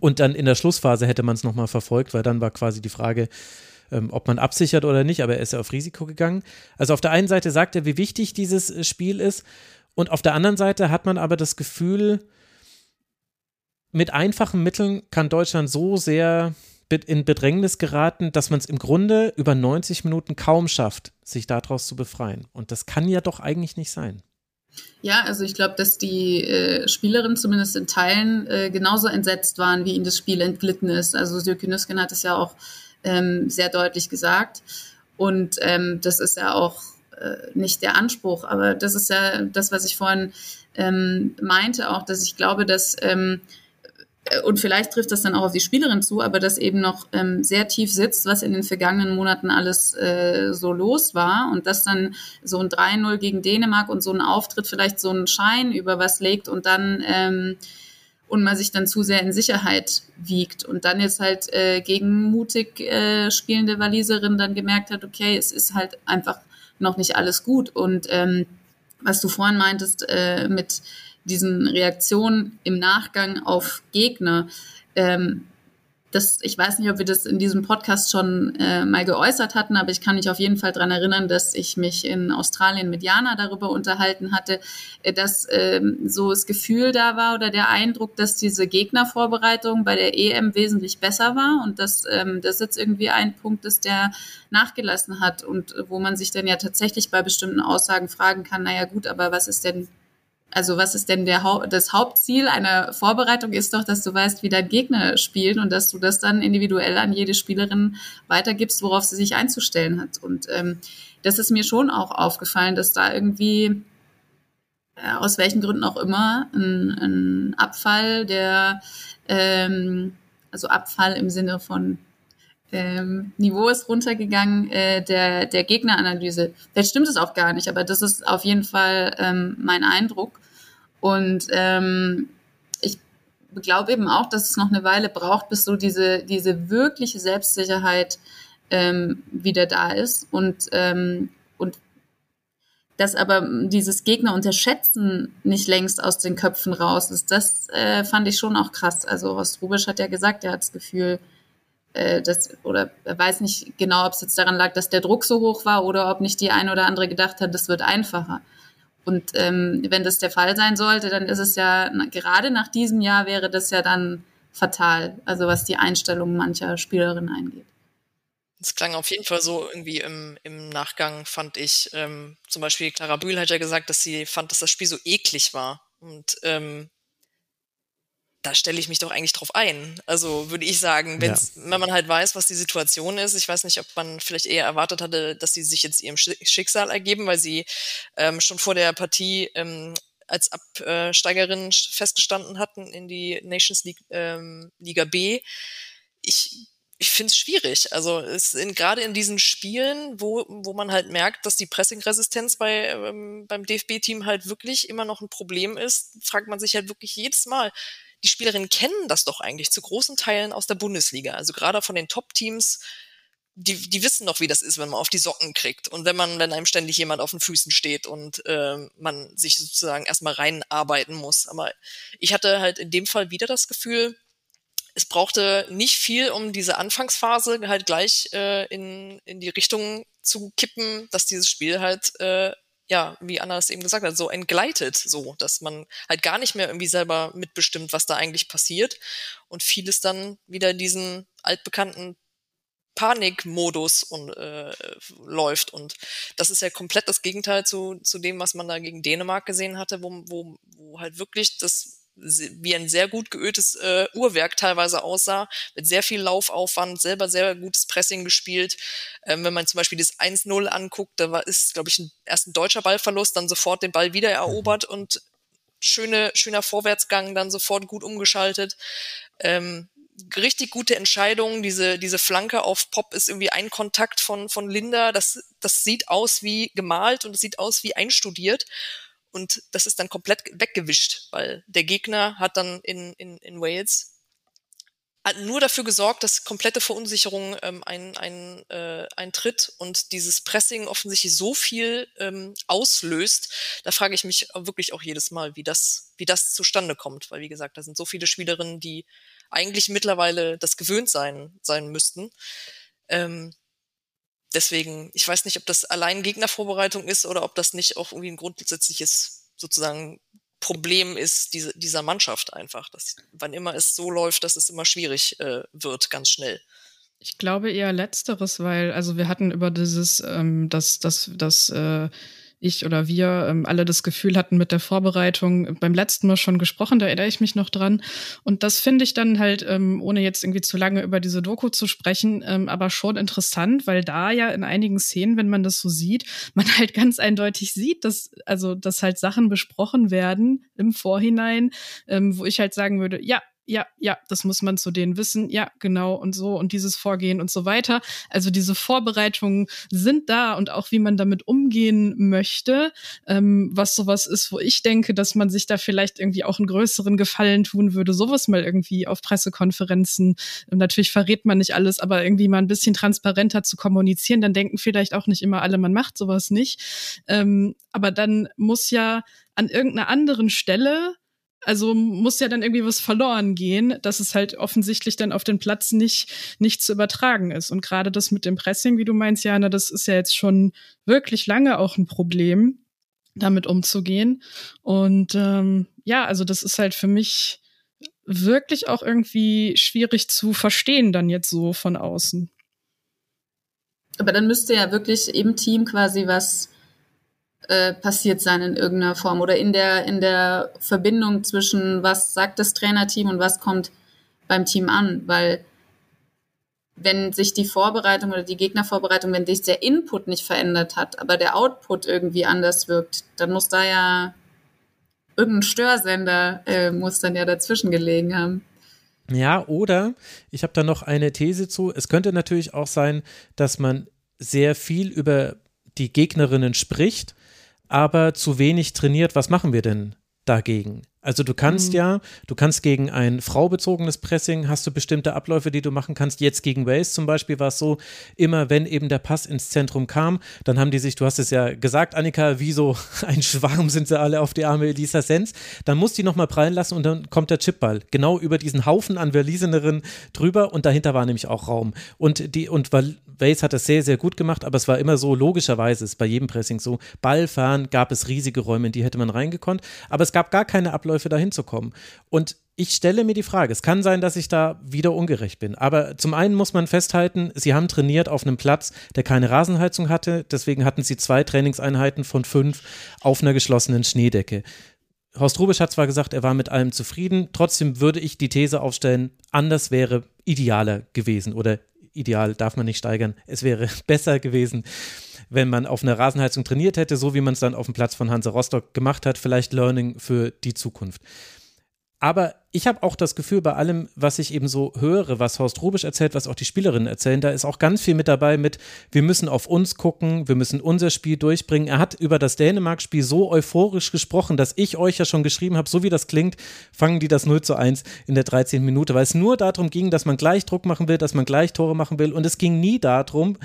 Und dann in der Schlussphase hätte man es nochmal verfolgt, weil dann war quasi die Frage, ähm, ob man absichert oder nicht, aber er ist ja auf Risiko gegangen. Also auf der einen Seite sagt er, wie wichtig dieses äh, Spiel ist und auf der anderen Seite hat man aber das Gefühl, mit einfachen Mitteln kann Deutschland so sehr in Bedrängnis geraten, dass man es im Grunde über 90 Minuten kaum schafft, sich daraus zu befreien. Und das kann ja doch eigentlich nicht sein. Ja, also ich glaube, dass die äh, Spielerinnen zumindest in Teilen äh, genauso entsetzt waren, wie ihnen das Spiel entglitten ist. Also Sjöke Nüsken hat es ja auch ähm, sehr deutlich gesagt. Und ähm, das ist ja auch nicht der Anspruch, aber das ist ja das, was ich vorhin ähm, meinte, auch, dass ich glaube, dass ähm, äh, und vielleicht trifft das dann auch auf die Spielerin zu, aber das eben noch ähm, sehr tief sitzt, was in den vergangenen Monaten alles äh, so los war und dass dann so ein 3-0 gegen Dänemark und so ein Auftritt vielleicht so einen Schein über was legt und dann ähm, und man sich dann zu sehr in Sicherheit wiegt und dann jetzt halt äh, gegen mutig äh, spielende Waliserin dann gemerkt hat, okay, es ist halt einfach noch nicht alles gut und ähm, was du vorhin meintest äh, mit diesen Reaktionen im Nachgang auf Gegner. Ähm, das, ich weiß nicht, ob wir das in diesem Podcast schon äh, mal geäußert hatten, aber ich kann mich auf jeden Fall daran erinnern, dass ich mich in Australien mit Jana darüber unterhalten hatte, äh, dass ähm, so das Gefühl da war oder der Eindruck, dass diese Gegnervorbereitung bei der EM wesentlich besser war und dass ähm, das jetzt irgendwie ein Punkt ist, der nachgelassen hat und wo man sich dann ja tatsächlich bei bestimmten Aussagen fragen kann, naja gut, aber was ist denn also was ist denn der Haupt, das Hauptziel einer Vorbereitung ist doch, dass du weißt, wie dein Gegner spielt und dass du das dann individuell an jede Spielerin weitergibst, worauf sie sich einzustellen hat. Und ähm, das ist mir schon auch aufgefallen, dass da irgendwie äh, aus welchen Gründen auch immer ein, ein Abfall der ähm, also Abfall im Sinne von ähm, Niveau ist runtergegangen äh, der, der Gegneranalyse. Vielleicht stimmt es auch gar nicht, aber das ist auf jeden Fall ähm, mein Eindruck. Und ähm, ich glaube eben auch, dass es noch eine Weile braucht, bis so diese, diese wirkliche Selbstsicherheit ähm, wieder da ist. Und, ähm, und dass aber dieses Gegner unterschätzen nicht längst aus den Köpfen raus ist, das äh, fand ich schon auch krass. Also was Rubisch hat ja gesagt, er hat das Gefühl, äh, oder er weiß nicht genau, ob es jetzt daran lag, dass der Druck so hoch war oder ob nicht die eine oder andere gedacht hat, das wird einfacher. Und ähm, wenn das der Fall sein sollte, dann ist es ja, gerade nach diesem Jahr wäre das ja dann fatal, also was die Einstellung mancher Spielerinnen eingeht. Es klang auf jeden Fall so irgendwie im, im Nachgang, fand ich. Ähm, zum Beispiel Clara Bühl hat ja gesagt, dass sie fand, dass das Spiel so eklig war. Und ähm, da stelle ich mich doch eigentlich drauf ein. Also würde ich sagen, ja. wenn man halt weiß, was die Situation ist. Ich weiß nicht, ob man vielleicht eher erwartet hatte, dass sie sich jetzt ihrem Schicksal ergeben, weil sie ähm, schon vor der Partie ähm, als Absteigerin festgestanden hatten in die Nations League, ähm, Liga B. Ich ich finde es schwierig. Also es in, gerade in diesen Spielen, wo, wo man halt merkt, dass die Pressing-Resistenz bei, ähm, beim DFB-Team halt wirklich immer noch ein Problem ist, fragt man sich halt wirklich jedes Mal, die Spielerinnen kennen das doch eigentlich zu großen Teilen aus der Bundesliga. Also gerade von den Top-Teams, die, die wissen doch, wie das ist, wenn man auf die Socken kriegt und wenn man, wenn einem ständig jemand auf den Füßen steht und äh, man sich sozusagen erstmal reinarbeiten muss. Aber ich hatte halt in dem Fall wieder das Gefühl, es brauchte nicht viel, um diese Anfangsphase halt gleich äh, in, in die Richtung zu kippen, dass dieses Spiel halt äh, ja, wie Anna es eben gesagt hat, so entgleitet, so, dass man halt gar nicht mehr irgendwie selber mitbestimmt, was da eigentlich passiert und vieles dann wieder diesen altbekannten Panikmodus und äh, läuft. Und das ist ja komplett das Gegenteil zu, zu dem, was man da gegen Dänemark gesehen hatte, wo, wo, wo halt wirklich das wie ein sehr gut geöltes äh, Uhrwerk teilweise aussah, mit sehr viel Laufaufwand, selber sehr gutes Pressing gespielt. Ähm, wenn man zum Beispiel das 1-0 anguckt, da war, ist, glaube ich, ein, erst ein deutscher Ballverlust, dann sofort den Ball wieder erobert und schöne, schöner Vorwärtsgang, dann sofort gut umgeschaltet. Ähm, richtig gute Entscheidung. Diese, diese Flanke auf Pop ist irgendwie ein Kontakt von, von Linda. Das, das sieht aus wie gemalt und es sieht aus wie einstudiert. Und das ist dann komplett weggewischt, weil der Gegner hat dann in, in, in Wales nur dafür gesorgt, dass komplette Verunsicherung ähm, ein, ein, äh, eintritt und dieses Pressing offensichtlich so viel ähm, auslöst. Da frage ich mich wirklich auch jedes Mal, wie das, wie das zustande kommt, weil wie gesagt, da sind so viele Spielerinnen, die eigentlich mittlerweile das gewöhnt sein, sein müssten. Ähm, deswegen, ich weiß nicht, ob das allein Gegnervorbereitung ist oder ob das nicht auch irgendwie ein grundsätzliches sozusagen Problem ist diese, dieser Mannschaft einfach, dass wann immer es so läuft, dass es immer schwierig äh, wird, ganz schnell. Ich glaube eher letzteres, weil, also wir hatten über dieses, ähm, das, das, das, äh, ich oder wir ähm, alle das Gefühl hatten mit der Vorbereitung beim letzten Mal schon gesprochen, da erinnere ich mich noch dran. Und das finde ich dann halt, ähm, ohne jetzt irgendwie zu lange über diese Doku zu sprechen, ähm, aber schon interessant, weil da ja in einigen Szenen, wenn man das so sieht, man halt ganz eindeutig sieht, dass, also, dass halt Sachen besprochen werden im Vorhinein, ähm, wo ich halt sagen würde, ja, ja, ja, das muss man zu denen wissen, ja, genau und so und dieses Vorgehen und so weiter. Also diese Vorbereitungen sind da und auch wie man damit umgehen möchte, ähm, was sowas ist, wo ich denke, dass man sich da vielleicht irgendwie auch einen größeren Gefallen tun würde, sowas mal irgendwie auf Pressekonferenzen. Natürlich verrät man nicht alles, aber irgendwie mal ein bisschen transparenter zu kommunizieren, dann denken vielleicht auch nicht immer alle, man macht sowas nicht. Ähm, aber dann muss ja an irgendeiner anderen Stelle also muss ja dann irgendwie was verloren gehen, dass es halt offensichtlich dann auf den Platz nicht, nicht zu übertragen ist. Und gerade das mit dem Pressing, wie du meinst, Jana, das ist ja jetzt schon wirklich lange auch ein Problem, damit umzugehen. Und ähm, ja, also das ist halt für mich wirklich auch irgendwie schwierig zu verstehen, dann jetzt so von außen. Aber dann müsste ja wirklich im Team quasi was äh, passiert sein in irgendeiner Form oder in der, in der Verbindung zwischen was sagt das Trainerteam und was kommt beim Team an, weil wenn sich die Vorbereitung oder die Gegnervorbereitung, wenn sich der Input nicht verändert hat, aber der Output irgendwie anders wirkt, dann muss da ja irgendein Störsender äh, muss dann ja dazwischen gelegen haben. Ja, oder ich habe da noch eine These zu. Es könnte natürlich auch sein, dass man sehr viel über die Gegnerinnen spricht aber zu wenig trainiert. Was machen wir denn dagegen? Also du kannst mhm. ja, du kannst gegen ein fraubezogenes Pressing, hast du bestimmte Abläufe, die du machen kannst. Jetzt gegen Wales zum Beispiel war es so, immer wenn eben der Pass ins Zentrum kam, dann haben die sich, du hast es ja gesagt, Annika, wie so ein Schwarm sind sie alle auf die arme Elisa Sens. Dann muss die nochmal prallen lassen und dann kommt der Chipball. Genau über diesen Haufen an Verliesenerinnen drüber und dahinter war nämlich auch Raum. Und die, und Wales hat das sehr, sehr gut gemacht, aber es war immer so, logischerweise ist bei jedem Pressing so, Ballfahren gab es riesige Räume, in die hätte man reingekonnt, aber es gab gar keine Abläufe dahin zu kommen. Und ich stelle mir die Frage, es kann sein, dass ich da wieder ungerecht bin, aber zum einen muss man festhalten, sie haben trainiert auf einem Platz, der keine Rasenheizung hatte, deswegen hatten sie zwei Trainingseinheiten von fünf auf einer geschlossenen Schneedecke. Horst Rubisch hat zwar gesagt, er war mit allem zufrieden, trotzdem würde ich die These aufstellen, anders wäre idealer gewesen oder ideal darf man nicht steigern. Es wäre besser gewesen, wenn man auf einer Rasenheizung trainiert hätte, so wie man es dann auf dem Platz von Hansa Rostock gemacht hat. Vielleicht Learning für die Zukunft. Aber ich habe auch das Gefühl, bei allem, was ich eben so höre, was Horst Rubisch erzählt, was auch die Spielerinnen erzählen, da ist auch ganz viel mit dabei mit, wir müssen auf uns gucken, wir müssen unser Spiel durchbringen. Er hat über das Dänemark-Spiel so euphorisch gesprochen, dass ich euch ja schon geschrieben habe, so wie das klingt, fangen die das 0 zu 1 in der 13. Minute, weil es nur darum ging, dass man gleich Druck machen will, dass man gleich Tore machen will und es ging nie darum,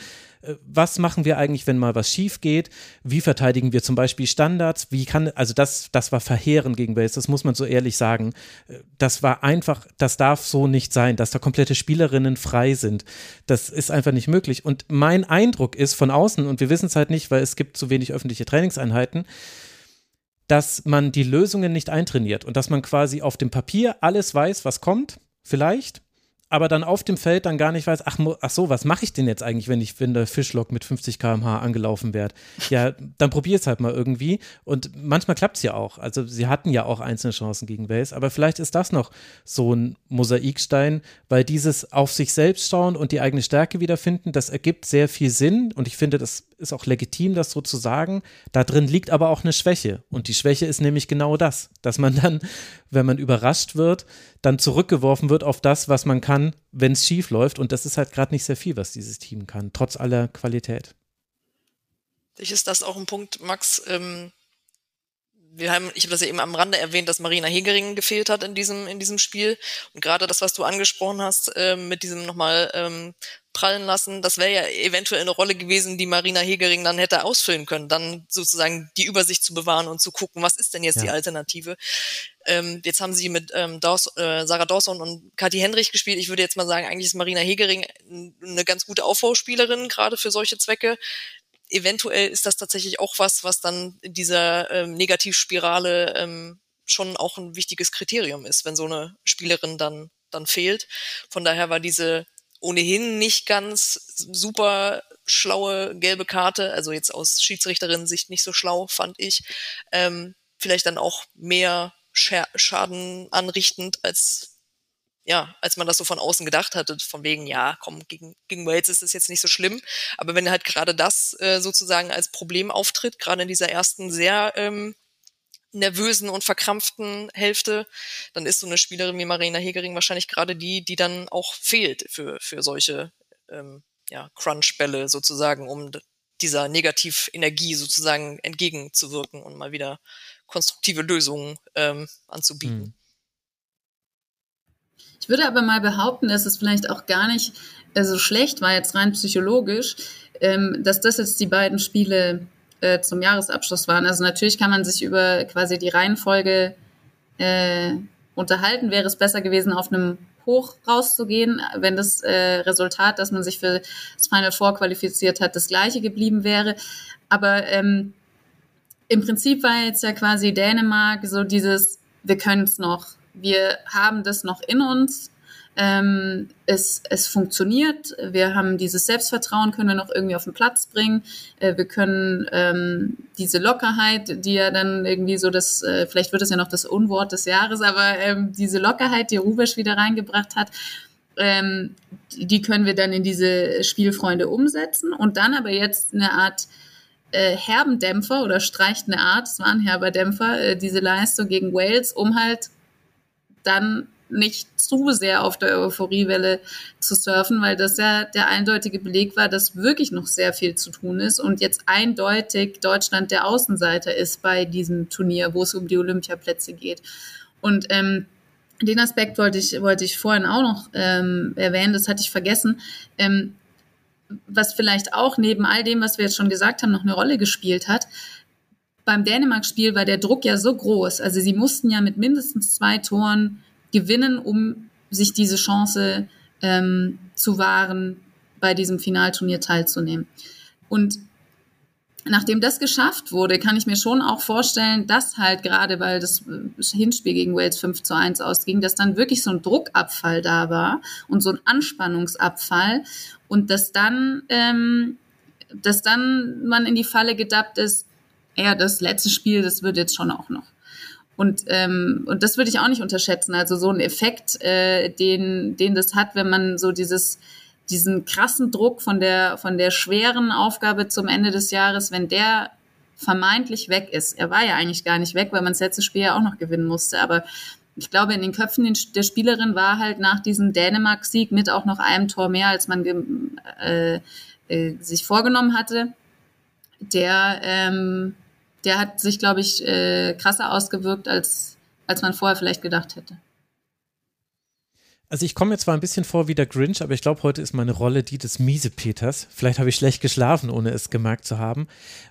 was machen wir eigentlich, wenn mal was schief geht? Wie verteidigen wir zum Beispiel Standards? Wie kann, also das, das war verheerend gegen Wales, das muss man so ehrlich sagen. Äh, das war einfach, das darf so nicht sein, dass da komplette Spielerinnen frei sind. Das ist einfach nicht möglich. Und mein Eindruck ist von außen, und wir wissen es halt nicht, weil es gibt zu wenig öffentliche Trainingseinheiten, dass man die Lösungen nicht eintrainiert und dass man quasi auf dem Papier alles weiß, was kommt, vielleicht, aber dann auf dem Feld dann gar nicht weiß, ach, ach so, was mache ich denn jetzt eigentlich, wenn ich, wenn der Fischlock mit 50 km/h angelaufen wird? Ja, dann probier es halt mal irgendwie. Und manchmal klappt es ja auch. Also sie hatten ja auch einzelne Chancen gegen Wales, aber vielleicht ist das noch so ein Mosaikstein, weil dieses auf sich selbst schauen und die eigene Stärke wiederfinden, das ergibt sehr viel Sinn und ich finde, das ist auch legitim, das so zu sagen. Da drin liegt aber auch eine Schwäche. Und die Schwäche ist nämlich genau das, dass man dann, wenn man überrascht wird, dann zurückgeworfen wird auf das, was man kann, wenn es schief läuft. Und das ist halt gerade nicht sehr viel, was dieses Team kann, trotz aller Qualität. Sicher ist das auch ein Punkt, Max. Ähm, wir haben, ich habe das ja eben am Rande erwähnt, dass Marina Hegering gefehlt hat in diesem, in diesem Spiel. Und gerade das, was du angesprochen hast, äh, mit diesem nochmal ähm, prallen lassen, das wäre ja eventuell eine Rolle gewesen, die Marina Hegering dann hätte ausfüllen können, dann sozusagen die Übersicht zu bewahren und zu gucken, was ist denn jetzt ja. die Alternative. Ähm, jetzt haben sie mit ähm, Daws, äh, Sarah Dawson und Kathi Hendrich gespielt. Ich würde jetzt mal sagen, eigentlich ist Marina Hegering eine ganz gute Aufbauspielerin, gerade für solche Zwecke. Eventuell ist das tatsächlich auch was, was dann in dieser ähm, Negativspirale ähm, schon auch ein wichtiges Kriterium ist, wenn so eine Spielerin dann dann fehlt. Von daher war diese ohnehin nicht ganz super schlaue gelbe Karte, also jetzt aus Schiedsrichterin-Sicht nicht so schlau, fand ich. Ähm, vielleicht dann auch mehr Schaden anrichtend als ja, als man das so von außen gedacht hatte, von wegen, ja, komm, gegen, gegen Wales ist es jetzt nicht so schlimm. Aber wenn halt gerade das äh, sozusagen als Problem auftritt, gerade in dieser ersten sehr ähm, nervösen und verkrampften Hälfte, dann ist so eine Spielerin wie Marina Hegering wahrscheinlich gerade die, die dann auch fehlt für, für solche ähm, ja, Crunch-Bälle sozusagen, um dieser Negativenergie sozusagen entgegenzuwirken und mal wieder konstruktive Lösungen ähm, anzubieten. Ich würde aber mal behaupten, dass es vielleicht auch gar nicht äh, so schlecht war, jetzt rein psychologisch, ähm, dass das jetzt die beiden Spiele äh, zum Jahresabschluss waren. Also natürlich kann man sich über quasi die Reihenfolge äh, unterhalten. Wäre es besser gewesen, auf einem Hoch rauszugehen, wenn das Resultat, dass man sich für das Final Four qualifiziert hat, das gleiche geblieben wäre. Aber ähm, im Prinzip war jetzt ja quasi Dänemark so dieses, wir können es noch, wir haben das noch in uns ähm, es, es funktioniert. Wir haben dieses Selbstvertrauen, können wir noch irgendwie auf den Platz bringen. Äh, wir können ähm, diese Lockerheit, die ja dann irgendwie so das, äh, vielleicht wird es ja noch das Unwort des Jahres, aber ähm, diese Lockerheit, die Rubesch wieder reingebracht hat, ähm, die können wir dann in diese Spielfreunde umsetzen und dann aber jetzt eine Art äh, herben Dämpfer oder streicht eine Art, es war ein herber Dämpfer, äh, diese Leistung gegen Wales, um halt dann nicht zu sehr auf der Euphoriewelle zu surfen, weil das ja der eindeutige Beleg war, dass wirklich noch sehr viel zu tun ist und jetzt eindeutig Deutschland der Außenseiter ist bei diesem Turnier, wo es um die Olympiaplätze geht. Und ähm, den Aspekt wollte ich, wollte ich vorhin auch noch ähm, erwähnen, das hatte ich vergessen. Ähm, was vielleicht auch neben all dem, was wir jetzt schon gesagt haben, noch eine Rolle gespielt hat. Beim Dänemark-Spiel war der Druck ja so groß. Also sie mussten ja mit mindestens zwei Toren gewinnen, um sich diese Chance ähm, zu wahren, bei diesem Finalturnier teilzunehmen. Und nachdem das geschafft wurde, kann ich mir schon auch vorstellen, dass halt gerade, weil das Hinspiel gegen Wales 5 zu 1 ausging, dass dann wirklich so ein Druckabfall da war und so ein Anspannungsabfall und dass dann, ähm, dass dann man in die Falle gedappt ist, ja, das letzte Spiel, das wird jetzt schon auch noch. Und, ähm, und das würde ich auch nicht unterschätzen. Also so ein Effekt, äh, den, den das hat, wenn man so dieses, diesen krassen Druck von der, von der schweren Aufgabe zum Ende des Jahres, wenn der vermeintlich weg ist. Er war ja eigentlich gar nicht weg, weil man das letzte Spiel ja auch noch gewinnen musste. Aber ich glaube, in den Köpfen der Spielerin war halt nach diesem Dänemark-Sieg mit auch noch einem Tor mehr, als man äh, äh, sich vorgenommen hatte, der ähm, der hat sich, glaube ich, äh, krasser ausgewirkt, als, als man vorher vielleicht gedacht hätte. Also ich komme mir zwar ein bisschen vor wie der Grinch, aber ich glaube, heute ist meine Rolle die des Miese-Peters. Vielleicht habe ich schlecht geschlafen, ohne es gemerkt zu haben.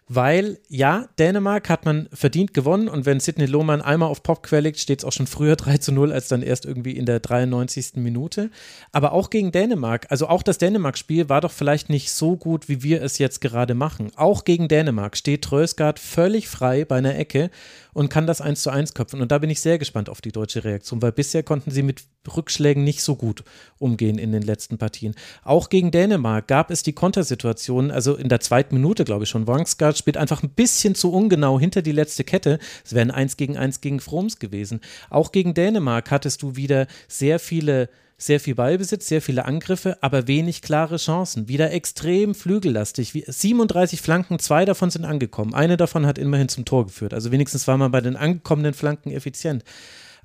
Weil, ja, Dänemark hat man verdient gewonnen und wenn Sidney Lohmann einmal auf Popquell liegt, steht es auch schon früher 3 zu 0 als dann erst irgendwie in der 93. Minute. Aber auch gegen Dänemark, also auch das Dänemark-Spiel war doch vielleicht nicht so gut, wie wir es jetzt gerade machen. Auch gegen Dänemark steht Trösgaard völlig frei bei einer Ecke und kann das eins zu eins köpfen. Und da bin ich sehr gespannt auf die deutsche Reaktion, weil bisher konnten sie mit Rückschlägen nicht so gut umgehen in den letzten Partien. Auch gegen Dänemark gab es die Kontersituation, also in der zweiten Minute, glaube ich schon. Wangsgaard spielt einfach ein bisschen zu ungenau hinter die letzte Kette. Es wäre ein 1 gegen 1 gegen Froms gewesen. Auch gegen Dänemark hattest du wieder sehr viele sehr viel Ballbesitz, sehr viele Angriffe, aber wenig klare Chancen. Wieder extrem flügellastig. 37 Flanken, zwei davon sind angekommen. Eine davon hat immerhin zum Tor geführt. Also wenigstens war man bei den angekommenen Flanken effizient.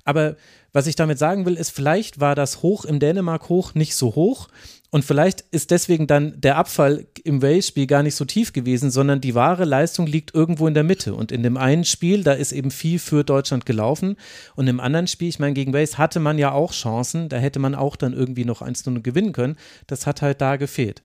Aber was ich damit sagen will, ist, vielleicht war das Hoch im Dänemark hoch nicht so hoch. Und vielleicht ist deswegen dann der Abfall im Wales-Spiel gar nicht so tief gewesen, sondern die wahre Leistung liegt irgendwo in der Mitte. Und in dem einen Spiel, da ist eben viel für Deutschland gelaufen. Und im anderen Spiel, ich meine, gegen Wales hatte man ja auch Chancen. Da hätte man auch dann irgendwie noch 1-0 gewinnen können. Das hat halt da gefehlt.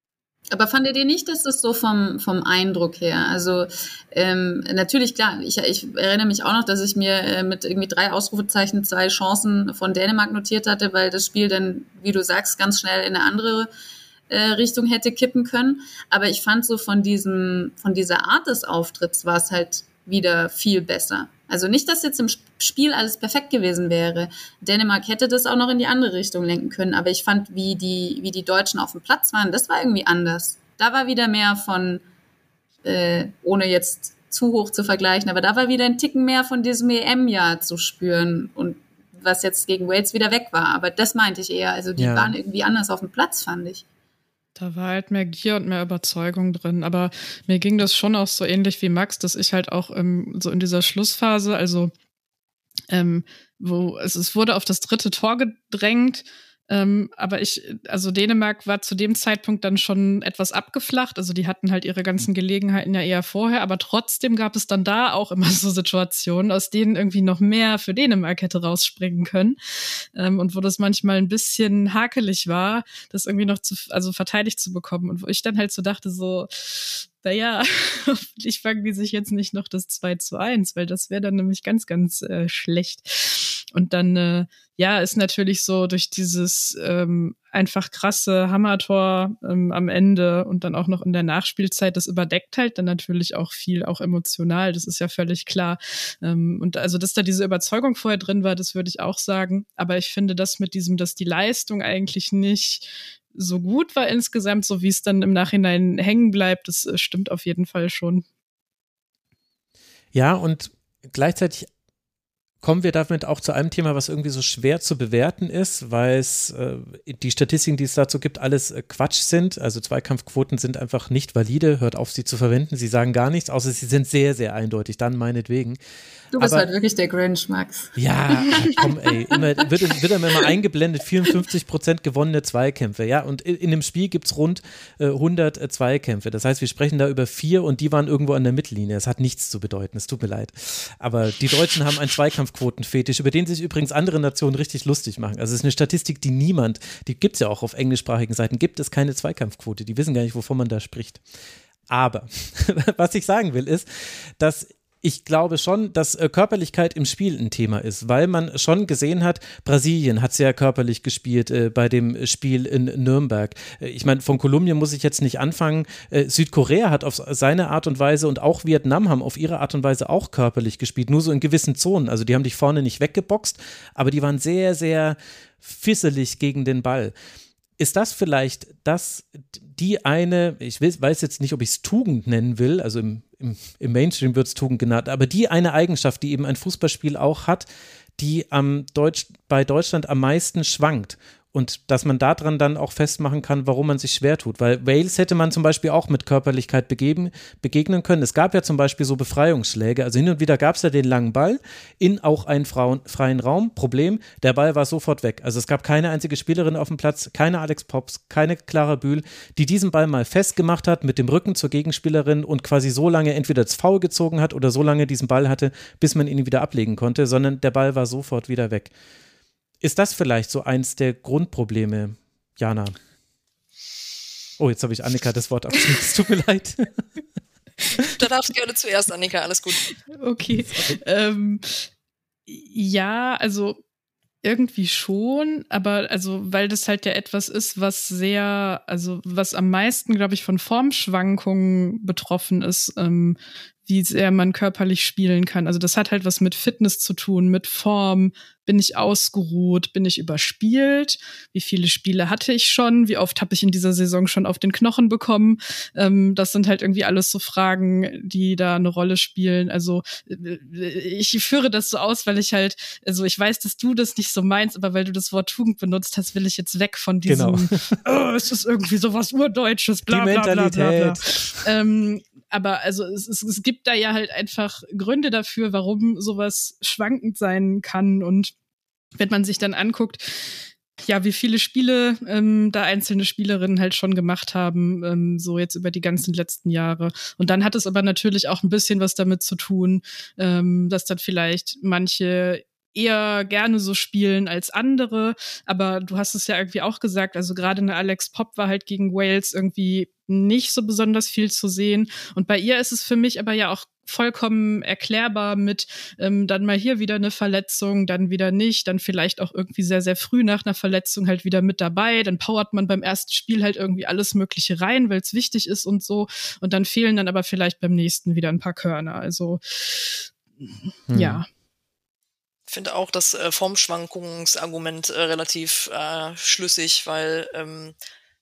Aber fandet ihr nicht, dass das so vom, vom Eindruck her? Also ähm, natürlich, klar, ich, ich erinnere mich auch noch, dass ich mir äh, mit irgendwie drei Ausrufezeichen zwei Chancen von Dänemark notiert hatte, weil das Spiel dann, wie du sagst, ganz schnell in eine andere äh, Richtung hätte kippen können. Aber ich fand so von diesem, von dieser Art des Auftritts war es halt wieder viel besser. Also nicht, dass jetzt im Spiel alles perfekt gewesen wäre. Dänemark hätte das auch noch in die andere Richtung lenken können, aber ich fand, wie die, wie die Deutschen auf dem Platz waren, das war irgendwie anders. Da war wieder mehr von, äh, ohne jetzt zu hoch zu vergleichen, aber da war wieder ein Ticken mehr von diesem EM-Jahr zu spüren und was jetzt gegen Wales wieder weg war. Aber das meinte ich eher. Also die ja. waren irgendwie anders auf dem Platz, fand ich. Da war halt mehr Gier und mehr Überzeugung drin. Aber mir ging das schon auch so ähnlich wie Max, dass ich halt auch ähm, so in dieser Schlussphase, also ähm, wo es, es wurde auf das dritte Tor gedrängt ähm, aber ich, also Dänemark war zu dem Zeitpunkt dann schon etwas abgeflacht. Also die hatten halt ihre ganzen Gelegenheiten ja eher vorher, aber trotzdem gab es dann da auch immer so Situationen, aus denen irgendwie noch mehr für Dänemark hätte rausspringen können. Ähm, und wo das manchmal ein bisschen hakelig war, das irgendwie noch zu, also verteidigt zu bekommen. Und wo ich dann halt so dachte, so, naja, hoffentlich fangen die sich jetzt nicht noch das 2 zu 1, weil das wäre dann nämlich ganz, ganz äh, schlecht. Und dann, äh, ja, ist natürlich so durch dieses ähm, einfach krasse Hammertor ähm, am Ende und dann auch noch in der Nachspielzeit, das überdeckt halt dann natürlich auch viel, auch emotional, das ist ja völlig klar. Ähm, und also, dass da diese Überzeugung vorher drin war, das würde ich auch sagen. Aber ich finde das mit diesem, dass die Leistung eigentlich nicht so gut war insgesamt, so wie es dann im Nachhinein hängen bleibt, das äh, stimmt auf jeden Fall schon. Ja, und gleichzeitig kommen wir damit auch zu einem Thema, was irgendwie so schwer zu bewerten ist, weil es äh, die Statistiken, die es dazu gibt, alles äh, Quatsch sind. Also Zweikampfquoten sind einfach nicht valide. Hört auf, sie zu verwenden. Sie sagen gar nichts, außer sie sind sehr, sehr eindeutig. Dann meinetwegen. Du bist Aber, halt wirklich der Grinch, Max. Ja, komm, ey. Immer, wird, wird immer mal eingeblendet, 54 Prozent gewonnene Zweikämpfe. Ja, und in, in dem Spiel gibt es rund äh, 100 äh, Zweikämpfe. Das heißt, wir sprechen da über vier und die waren irgendwo an der Mittellinie. Das hat nichts zu bedeuten. Es tut mir leid. Aber die Deutschen haben einen Zweikampfquotenfetisch, über den sich übrigens andere Nationen richtig lustig machen. Also es ist eine Statistik, die niemand, die gibt es ja auch auf englischsprachigen Seiten, gibt es keine Zweikampfquote. Die wissen gar nicht, wovon man da spricht. Aber was ich sagen will, ist, dass ich glaube schon, dass äh, Körperlichkeit im Spiel ein Thema ist, weil man schon gesehen hat, Brasilien hat sehr körperlich gespielt äh, bei dem Spiel in Nürnberg. Äh, ich meine, von Kolumbien muss ich jetzt nicht anfangen. Äh, Südkorea hat auf seine Art und Weise und auch Vietnam haben auf ihre Art und Weise auch körperlich gespielt, nur so in gewissen Zonen. Also die haben dich vorne nicht weggeboxt, aber die waren sehr, sehr fisselig gegen den Ball. Ist das vielleicht das, die eine, ich weiß jetzt nicht, ob ich es Tugend nennen will, also im, im, im Mainstream wird es Tugend genannt, aber die eine Eigenschaft, die eben ein Fußballspiel auch hat, die am Deutsch, bei Deutschland am meisten schwankt und dass man daran dann auch festmachen kann, warum man sich schwer tut. Weil Wales hätte man zum Beispiel auch mit Körperlichkeit begeben, begegnen können. Es gab ja zum Beispiel so Befreiungsschläge. Also hin und wieder gab es ja den langen Ball in auch einen Frauen, freien Raum. Problem, der Ball war sofort weg. Also es gab keine einzige Spielerin auf dem Platz, keine Alex Pops, keine Clara Bühl, die diesen Ball mal festgemacht hat mit dem Rücken zur Gegenspielerin und quasi so lange entweder das Foul gezogen hat oder so lange diesen Ball hatte, bis man ihn wieder ablegen konnte, sondern der Ball war sofort wieder weg. Ist das vielleicht so eins der Grundprobleme, Jana? Oh, jetzt habe ich Annika das Wort abgeschnitten. Es tut mir leid. Du darfst gerne zuerst, Annika, alles gut. Okay. Ähm, ja, also irgendwie schon, aber also, weil das halt ja etwas ist, was sehr, also was am meisten, glaube ich, von Formschwankungen betroffen ist, ähm, wie sehr man körperlich spielen kann. Also das hat halt was mit Fitness zu tun, mit Form. Bin ich ausgeruht? Bin ich überspielt? Wie viele Spiele hatte ich schon? Wie oft habe ich in dieser Saison schon auf den Knochen bekommen? Ähm, das sind halt irgendwie alles so Fragen, die da eine Rolle spielen. Also äh, ich führe das so aus, weil ich halt, also ich weiß, dass du das nicht so meinst, aber weil du das Wort Tugend benutzt hast, will ich jetzt weg von diesem, genau. oh, es ist irgendwie sowas Urdeutsches, bla bla bla bla bla. Ähm, aber also es, es, es gibt da ja halt einfach Gründe dafür, warum sowas schwankend sein kann. Und wenn man sich dann anguckt, ja, wie viele Spiele ähm, da einzelne Spielerinnen halt schon gemacht haben, ähm, so jetzt über die ganzen letzten Jahre. Und dann hat es aber natürlich auch ein bisschen was damit zu tun, ähm, dass dann vielleicht manche eher gerne so spielen als andere. Aber du hast es ja irgendwie auch gesagt, also gerade eine Alex Pop war halt gegen Wales irgendwie nicht so besonders viel zu sehen. Und bei ihr ist es für mich aber ja auch vollkommen erklärbar mit ähm, dann mal hier wieder eine Verletzung, dann wieder nicht, dann vielleicht auch irgendwie sehr, sehr früh nach einer Verletzung halt wieder mit dabei, dann powert man beim ersten Spiel halt irgendwie alles Mögliche rein, weil es wichtig ist und so. Und dann fehlen dann aber vielleicht beim nächsten wieder ein paar Körner. Also hm. ja finde auch das äh, Formschwankungsargument äh, relativ äh, schlüssig, weil ähm,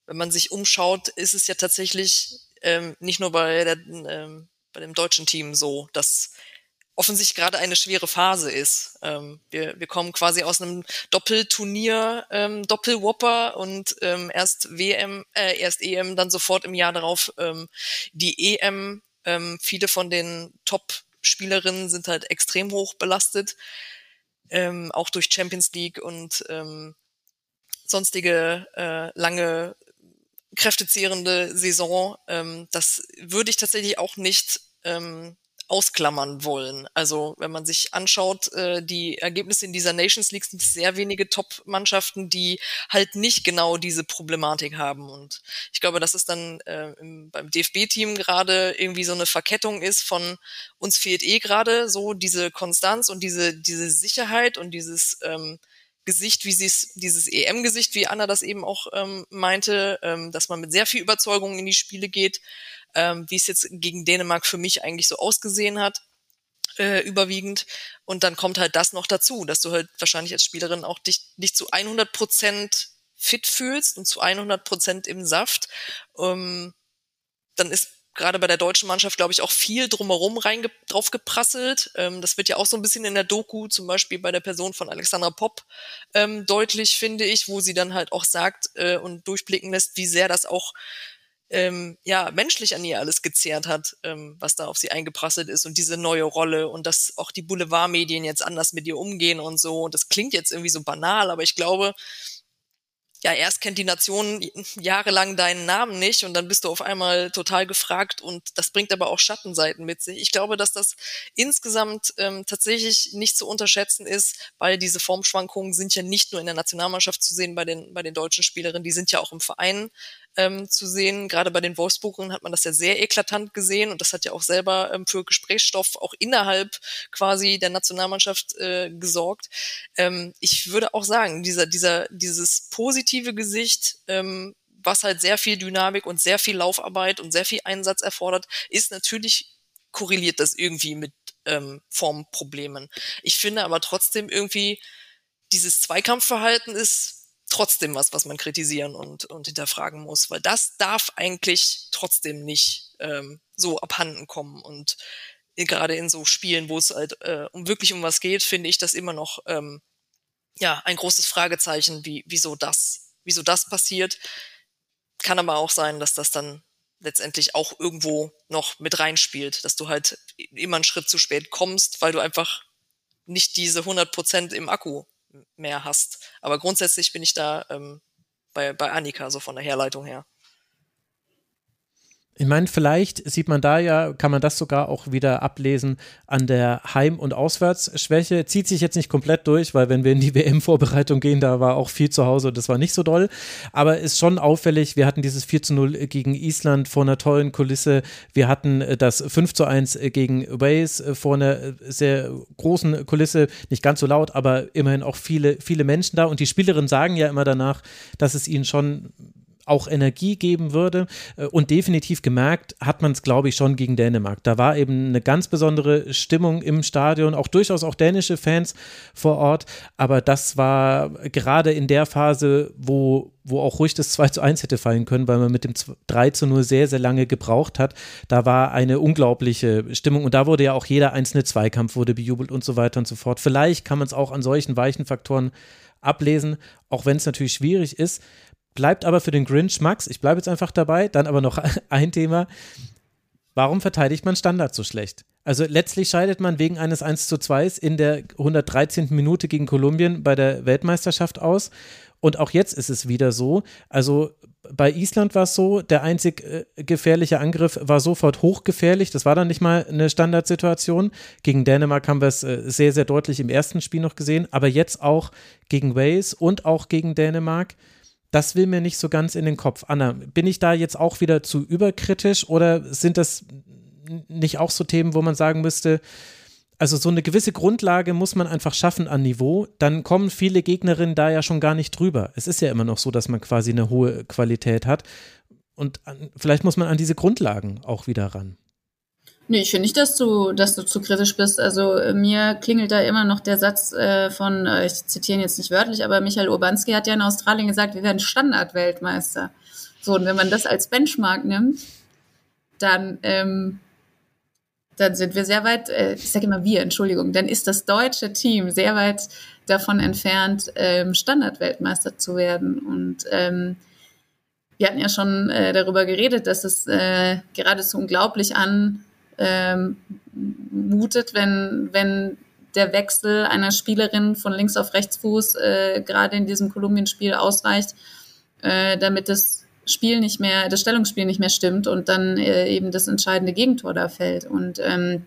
wenn man sich umschaut, ist es ja tatsächlich ähm, nicht nur bei, der, ähm, bei dem deutschen Team so, dass offensichtlich gerade eine schwere Phase ist. Ähm, wir, wir kommen quasi aus einem Doppelturnier, ähm, Doppelwhopper und ähm, erst WM, äh, erst EM, dann sofort im Jahr darauf ähm, die EM. Ähm, viele von den Top-Spielerinnen sind halt extrem hoch belastet ähm, auch durch Champions League und ähm, sonstige äh, lange kräftezehrende Saison. Ähm, das würde ich tatsächlich auch nicht ähm, ausklammern wollen. Also wenn man sich anschaut, äh, die Ergebnisse in dieser Nations League sind sehr wenige Top-Mannschaften, die halt nicht genau diese Problematik haben. Und ich glaube, dass es dann äh, im, beim DFB-Team gerade irgendwie so eine Verkettung ist von uns fehlt eh gerade so diese Konstanz und diese, diese Sicherheit und dieses ähm, Gesicht, wie sie es, dieses EM-Gesicht, wie Anna das eben auch ähm, meinte, ähm, dass man mit sehr viel Überzeugung in die Spiele geht ähm, wie es jetzt gegen Dänemark für mich eigentlich so ausgesehen hat, äh, überwiegend. Und dann kommt halt das noch dazu, dass du halt wahrscheinlich als Spielerin auch dich nicht zu 100 Prozent fit fühlst und zu 100 Prozent im Saft. Ähm, dann ist gerade bei der deutschen Mannschaft, glaube ich, auch viel drumherum rein drauf geprasselt. Ähm, das wird ja auch so ein bisschen in der Doku, zum Beispiel bei der Person von Alexandra Popp, ähm, deutlich, finde ich, wo sie dann halt auch sagt äh, und durchblicken lässt, wie sehr das auch ähm, ja, menschlich an ihr alles gezehrt hat, ähm, was da auf sie eingeprasselt ist und diese neue Rolle und dass auch die Boulevardmedien jetzt anders mit ihr umgehen und so. Und das klingt jetzt irgendwie so banal, aber ich glaube, ja, erst kennt die Nation jahrelang deinen Namen nicht und dann bist du auf einmal total gefragt und das bringt aber auch Schattenseiten mit sich. Ich glaube, dass das insgesamt ähm, tatsächlich nicht zu unterschätzen ist, weil diese Formschwankungen sind ja nicht nur in der Nationalmannschaft zu sehen bei den, bei den deutschen Spielerinnen, die sind ja auch im Verein ähm, zu sehen. Gerade bei den Wolfsburgern hat man das ja sehr eklatant gesehen und das hat ja auch selber ähm, für Gesprächsstoff auch innerhalb quasi der Nationalmannschaft äh, gesorgt. Ähm, ich würde auch sagen, dieser, dieser, dieses positive Gesicht, ähm, was halt sehr viel Dynamik und sehr viel Laufarbeit und sehr viel Einsatz erfordert, ist natürlich korreliert das irgendwie mit ähm, Formproblemen. Ich finde aber trotzdem irgendwie, dieses Zweikampfverhalten ist trotzdem was, was man kritisieren und, und hinterfragen muss, weil das darf eigentlich trotzdem nicht ähm, so abhanden kommen. Und gerade in so Spielen, wo es halt äh, um wirklich um was geht, finde ich das immer noch ähm, ja ein großes Fragezeichen, wie wieso das, wieso das passiert. Kann aber auch sein, dass das dann letztendlich auch irgendwo noch mit reinspielt, dass du halt immer einen Schritt zu spät kommst, weil du einfach nicht diese 100 Prozent im Akku mehr hast. Aber grundsätzlich bin ich da ähm, bei, bei Annika, so von der Herleitung her. Ich meine, vielleicht sieht man da ja, kann man das sogar auch wieder ablesen an der Heim- und Auswärtsschwäche. Zieht sich jetzt nicht komplett durch, weil wenn wir in die WM-Vorbereitung gehen, da war auch viel zu Hause und das war nicht so doll. Aber ist schon auffällig, wir hatten dieses 4 zu 0 gegen Island vor einer tollen Kulisse. Wir hatten äh, das 5 zu 1 gegen Wales äh, vor einer äh, sehr großen Kulisse. Nicht ganz so laut, aber immerhin auch viele, viele Menschen da. Und die Spielerinnen sagen ja immer danach, dass es ihnen schon auch Energie geben würde. Äh, und definitiv gemerkt hat man es, glaube ich, schon gegen Dänemark. Da war eben eine ganz besondere Stimmung im Stadion, auch durchaus auch dänische Fans vor Ort. Aber das war gerade in der Phase, wo wo auch ruhig das 2 zu 1 hätte fallen können, weil man mit dem 3 zu 0 sehr, sehr lange gebraucht hat. Da war eine unglaubliche Stimmung und da wurde ja auch jeder einzelne Zweikampf wurde bejubelt und so weiter und so fort. Vielleicht kann man es auch an solchen weichen Faktoren ablesen, auch wenn es natürlich schwierig ist. Bleibt aber für den Grinch Max, ich bleibe jetzt einfach dabei, dann aber noch ein Thema. Warum verteidigt man Standard so schlecht? Also letztlich scheidet man wegen eines 1 zu 2 in der 113. Minute gegen Kolumbien bei der Weltmeisterschaft aus. Und auch jetzt ist es wieder so. Also bei Island war es so, der einzig äh, gefährliche Angriff war sofort hochgefährlich. Das war dann nicht mal eine Standardsituation. Gegen Dänemark haben wir es äh, sehr, sehr deutlich im ersten Spiel noch gesehen, aber jetzt auch gegen Wales und auch gegen Dänemark. Das will mir nicht so ganz in den Kopf. Anna, bin ich da jetzt auch wieder zu überkritisch oder sind das nicht auch so Themen, wo man sagen müsste, also so eine gewisse Grundlage muss man einfach schaffen an Niveau, dann kommen viele Gegnerinnen da ja schon gar nicht drüber. Es ist ja immer noch so, dass man quasi eine hohe Qualität hat und vielleicht muss man an diese Grundlagen auch wieder ran. Nee, ich finde nicht, dass du, dass du zu kritisch bist. Also äh, mir klingelt da immer noch der Satz äh, von, äh, ich zitiere ihn jetzt nicht wörtlich, aber Michael Urbanski hat ja in Australien gesagt, wir werden Standardweltmeister. So, und wenn man das als Benchmark nimmt, dann ähm, dann sind wir sehr weit, äh, ich sage immer wir, Entschuldigung, dann ist das deutsche Team sehr weit davon entfernt, ähm, Standardweltmeister zu werden. Und ähm, wir hatten ja schon äh, darüber geredet, dass es äh, geradezu unglaublich an ähm, mutet, wenn, wenn der Wechsel einer Spielerin von links auf rechts Fuß äh, gerade in diesem Kolumbien-Spiel ausreicht, äh, damit es Spiel nicht mehr, das Stellungsspiel nicht mehr stimmt und dann äh, eben das entscheidende Gegentor da fällt. Und ähm,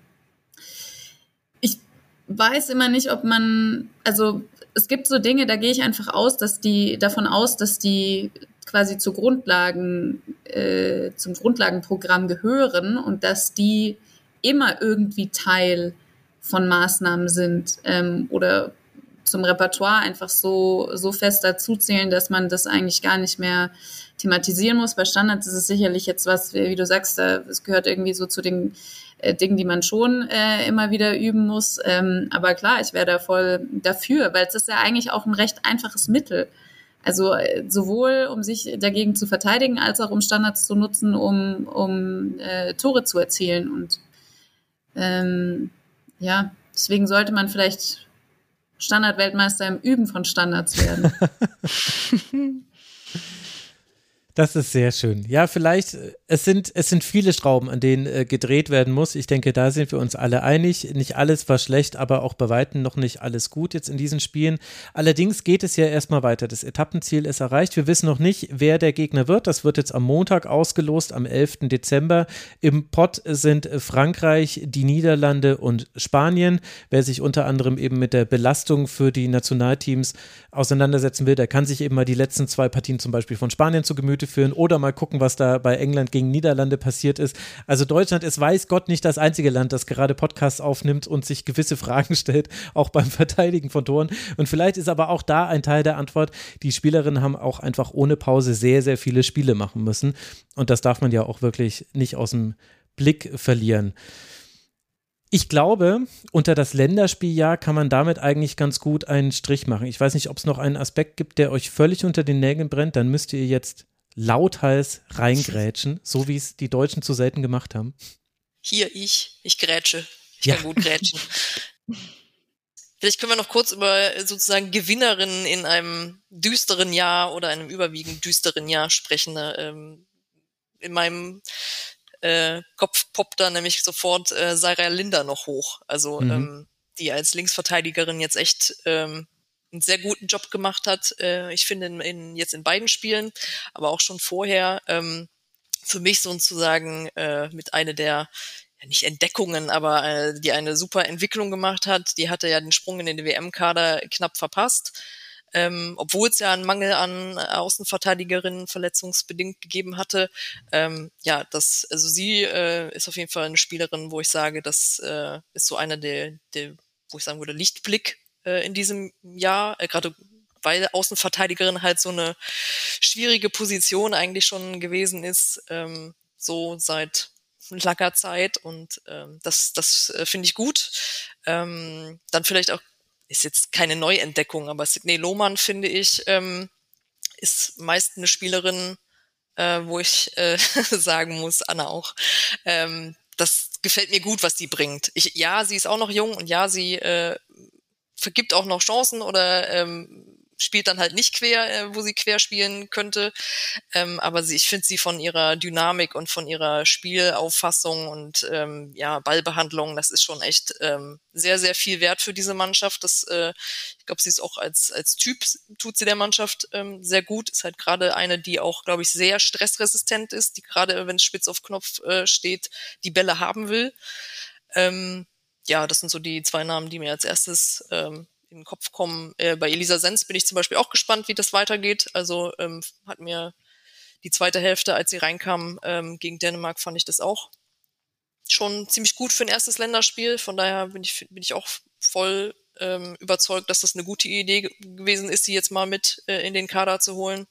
ich weiß immer nicht, ob man, also es gibt so Dinge, da gehe ich einfach aus, dass die davon aus, dass die quasi zu Grundlagen, äh, zum Grundlagenprogramm gehören und dass die immer irgendwie Teil von Maßnahmen sind ähm, oder zum Repertoire einfach so, so fest dazuzählen, dass man das eigentlich gar nicht mehr thematisieren muss. Bei Standards ist es sicherlich jetzt was, wie du sagst, es gehört irgendwie so zu den äh, Dingen, die man schon äh, immer wieder üben muss. Ähm, aber klar, ich wäre da voll dafür, weil es ist ja eigentlich auch ein recht einfaches Mittel. Also äh, sowohl um sich dagegen zu verteidigen, als auch um Standards zu nutzen, um, um äh, Tore zu erzielen. Und ähm, ja, deswegen sollte man vielleicht Standardweltmeister im Üben von Standards werden. Das ist sehr schön. Ja, vielleicht, äh, es sind, es sind viele Schrauben, an denen äh, gedreht werden muss. Ich denke, da sind wir uns alle einig. Nicht alles war schlecht, aber auch bei Weitem noch nicht alles gut jetzt in diesen Spielen. Allerdings geht es ja erstmal weiter. Das Etappenziel ist erreicht. Wir wissen noch nicht, wer der Gegner wird. Das wird jetzt am Montag ausgelost, am 11. Dezember. Im Pott sind Frankreich, die Niederlande und Spanien. Wer sich unter anderem eben mit der Belastung für die Nationalteams auseinandersetzen will, der kann sich eben mal die letzten zwei Partien zum Beispiel von Spanien zu Gemüte führen oder mal gucken, was da bei England gegen Niederlande passiert ist. Also Deutschland ist weiß Gott nicht das einzige Land, das gerade Podcasts aufnimmt und sich gewisse Fragen stellt, auch beim Verteidigen von Toren. Und vielleicht ist aber auch da ein Teil der Antwort, die Spielerinnen haben auch einfach ohne Pause sehr, sehr viele Spiele machen müssen. Und das darf man ja auch wirklich nicht aus dem Blick verlieren. Ich glaube, unter das Länderspieljahr kann man damit eigentlich ganz gut einen Strich machen. Ich weiß nicht, ob es noch einen Aspekt gibt, der euch völlig unter den Nägeln brennt. Dann müsst ihr jetzt lauthals reingrätschen, so wie es die Deutschen zu selten gemacht haben. Hier, ich. Ich grätsche. Ich Ja. kann gut grätschen. Vielleicht können wir noch kurz über äh, sozusagen Gewinnerinnen in einem düsteren Jahr oder einem überwiegend düsteren Jahr sprechen. Ähm, in meinem äh, Kopf poppt da nämlich sofort äh, Sarah Linder noch hoch. Also Mhm. ähm, die als Linksverteidigerin jetzt echt ähm, einen sehr guten Job gemacht hat. Äh, ich finde in, in, jetzt in beiden Spielen, aber auch schon vorher ähm, für mich sozusagen äh, mit einer der nicht Entdeckungen, aber äh, die eine super Entwicklung gemacht hat. Die hatte ja den Sprung in den WM-Kader knapp verpasst. Ähm, obwohl es ja einen Mangel an Außenverteidigerinnen verletzungsbedingt gegeben hatte. Ähm, ja, das, also sie äh, ist auf jeden Fall eine Spielerin, wo ich sage, das äh, ist so einer der, der, wo ich sagen würde, Lichtblick äh, in diesem Jahr, äh, gerade weil Außenverteidigerin halt so eine schwierige Position eigentlich schon gewesen ist, ähm, so seit langer Zeit und ähm, das, das äh, finde ich gut. Ähm, dann vielleicht auch, ist jetzt keine Neuentdeckung, aber Sidney Lohmann finde ich, ähm, ist meist eine Spielerin, äh, wo ich äh, sagen muss, Anna auch, ähm, das gefällt mir gut, was die bringt. Ich, ja, sie ist auch noch jung und ja, sie äh, vergibt auch noch Chancen oder ähm, spielt dann halt nicht quer, äh, wo sie quer spielen könnte. Ähm, aber sie, ich finde sie von ihrer Dynamik und von ihrer Spielauffassung und ähm, ja, Ballbehandlung, das ist schon echt ähm, sehr, sehr viel wert für diese Mannschaft. Das, äh, ich glaube, sie ist auch als, als Typ, tut sie der Mannschaft ähm, sehr gut. Ist halt gerade eine, die auch, glaube ich, sehr stressresistent ist, die gerade, wenn es spitz auf Knopf äh, steht, die Bälle haben will. Ähm, ja, das sind so die zwei Namen, die mir als erstes ähm, in den Kopf kommen. Äh, bei Elisa Sens bin ich zum Beispiel auch gespannt, wie das weitergeht. Also ähm, hat mir die zweite Hälfte, als sie reinkam ähm, gegen Dänemark, fand ich das auch schon ziemlich gut für ein erstes Länderspiel. Von daher bin ich, bin ich auch voll ähm, überzeugt, dass das eine gute Idee gewesen ist, sie jetzt mal mit äh, in den Kader zu holen.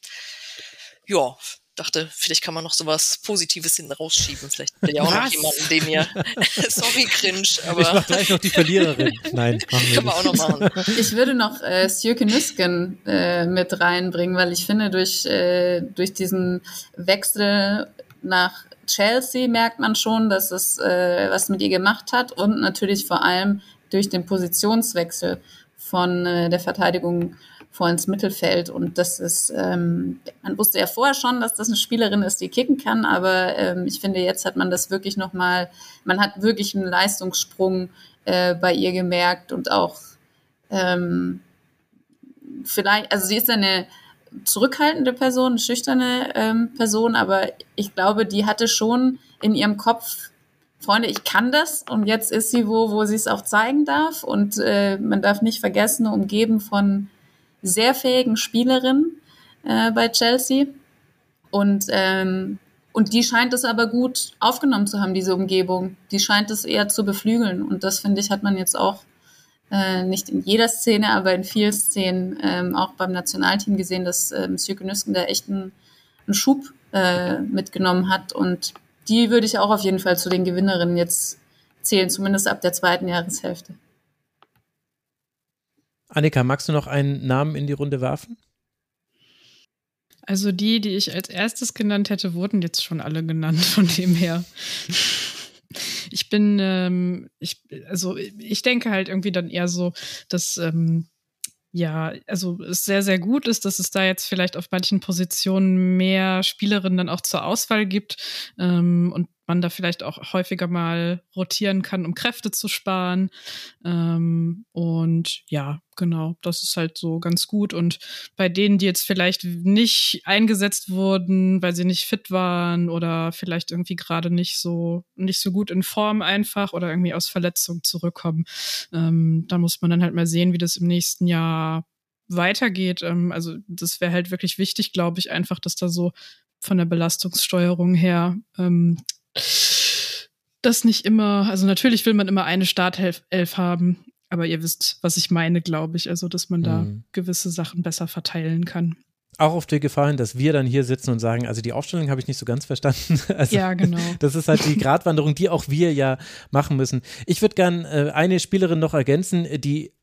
Ja, dachte, vielleicht kann man noch sowas Positives hinten rausschieben. Vielleicht will ja auch Was? noch jemanden, den ihr. Sorry, cringe, aber. Ich mach gleich noch die Verliererin. Nein, machen wir Können wir auch noch machen. Ich würde noch äh, Sjöke Nüsken äh, mit reinbringen, weil ich finde, durch, äh, durch diesen Wechsel nach Chelsea merkt man schon, dass es äh, was mit ihr gemacht hat und natürlich vor allem durch den Positionswechsel von äh, der Verteidigung vor ins Mittelfeld. Und das ist, ähm, man wusste ja vorher schon, dass das eine Spielerin ist, die kicken kann, aber ähm, ich finde, jetzt hat man das wirklich nochmal, man hat wirklich einen Leistungssprung äh, bei ihr gemerkt. Und auch ähm, vielleicht, also sie ist eine zurückhaltende Person, eine schüchterne ähm, Person, aber ich glaube, die hatte schon in ihrem Kopf Freunde, ich kann das. Und jetzt ist sie wo, wo sie es auch zeigen darf. Und äh, man darf nicht vergessen, umgeben von sehr fähigen Spielerin äh, bei Chelsea. Und, ähm, und die scheint es aber gut aufgenommen zu haben, diese Umgebung. Die scheint es eher zu beflügeln. Und das, finde ich, hat man jetzt auch äh, nicht in jeder Szene, aber in vielen Szenen ähm, auch beim Nationalteam gesehen, dass äh, Monsieur Genüsken da echt einen, einen Schub äh, mitgenommen hat. Und die würde ich auch auf jeden Fall zu den Gewinnerinnen jetzt zählen, zumindest ab der zweiten Jahreshälfte. Annika, magst du noch einen Namen in die Runde werfen? Also die, die ich als erstes genannt hätte, wurden jetzt schon alle genannt, von dem her. Ich bin, ähm, ich, also ich denke halt irgendwie dann eher so, dass ähm, ja, also es sehr, sehr gut ist, dass es da jetzt vielleicht auf manchen Positionen mehr Spielerinnen dann auch zur Auswahl gibt ähm, und man da vielleicht auch häufiger mal rotieren kann, um Kräfte zu sparen. Ähm, und ja, genau, das ist halt so ganz gut. Und bei denen, die jetzt vielleicht nicht eingesetzt wurden, weil sie nicht fit waren oder vielleicht irgendwie gerade nicht so, nicht so gut in Form einfach oder irgendwie aus Verletzung zurückkommen, ähm, da muss man dann halt mal sehen, wie das im nächsten Jahr weitergeht. Ähm, also das wäre halt wirklich wichtig, glaube ich, einfach, dass da so von der Belastungssteuerung her ähm, das nicht immer, also natürlich will man immer eine Startelf haben, aber ihr wisst, was ich meine, glaube ich. Also, dass man da mhm. gewisse Sachen besser verteilen kann. Auch auf die Gefahr hin, dass wir dann hier sitzen und sagen, also die Aufstellung habe ich nicht so ganz verstanden. Also, ja, genau. Das ist halt die Gratwanderung, die auch wir ja machen müssen. Ich würde gern äh, eine Spielerin noch ergänzen, die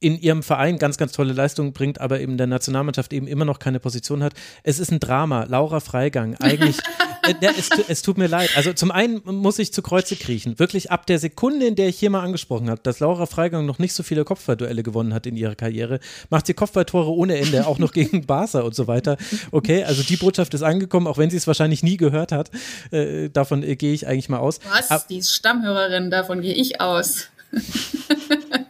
in ihrem Verein ganz, ganz tolle Leistungen bringt, aber eben der Nationalmannschaft eben immer noch keine Position hat. Es ist ein Drama. Laura Freigang, eigentlich, äh, ja, es, es, tut mir leid. Also zum einen muss ich zu Kreuze kriechen. Wirklich ab der Sekunde, in der ich hier mal angesprochen habe, dass Laura Freigang noch nicht so viele Kopfballduelle gewonnen hat in ihrer Karriere, macht sie Kopfballtore ohne Ende, auch noch gegen Barca und so weiter. Okay, also die Botschaft ist angekommen, auch wenn sie es wahrscheinlich nie gehört hat. Äh, davon äh, gehe ich eigentlich mal aus. Was? Ab die Stammhörerin, davon gehe ich aus.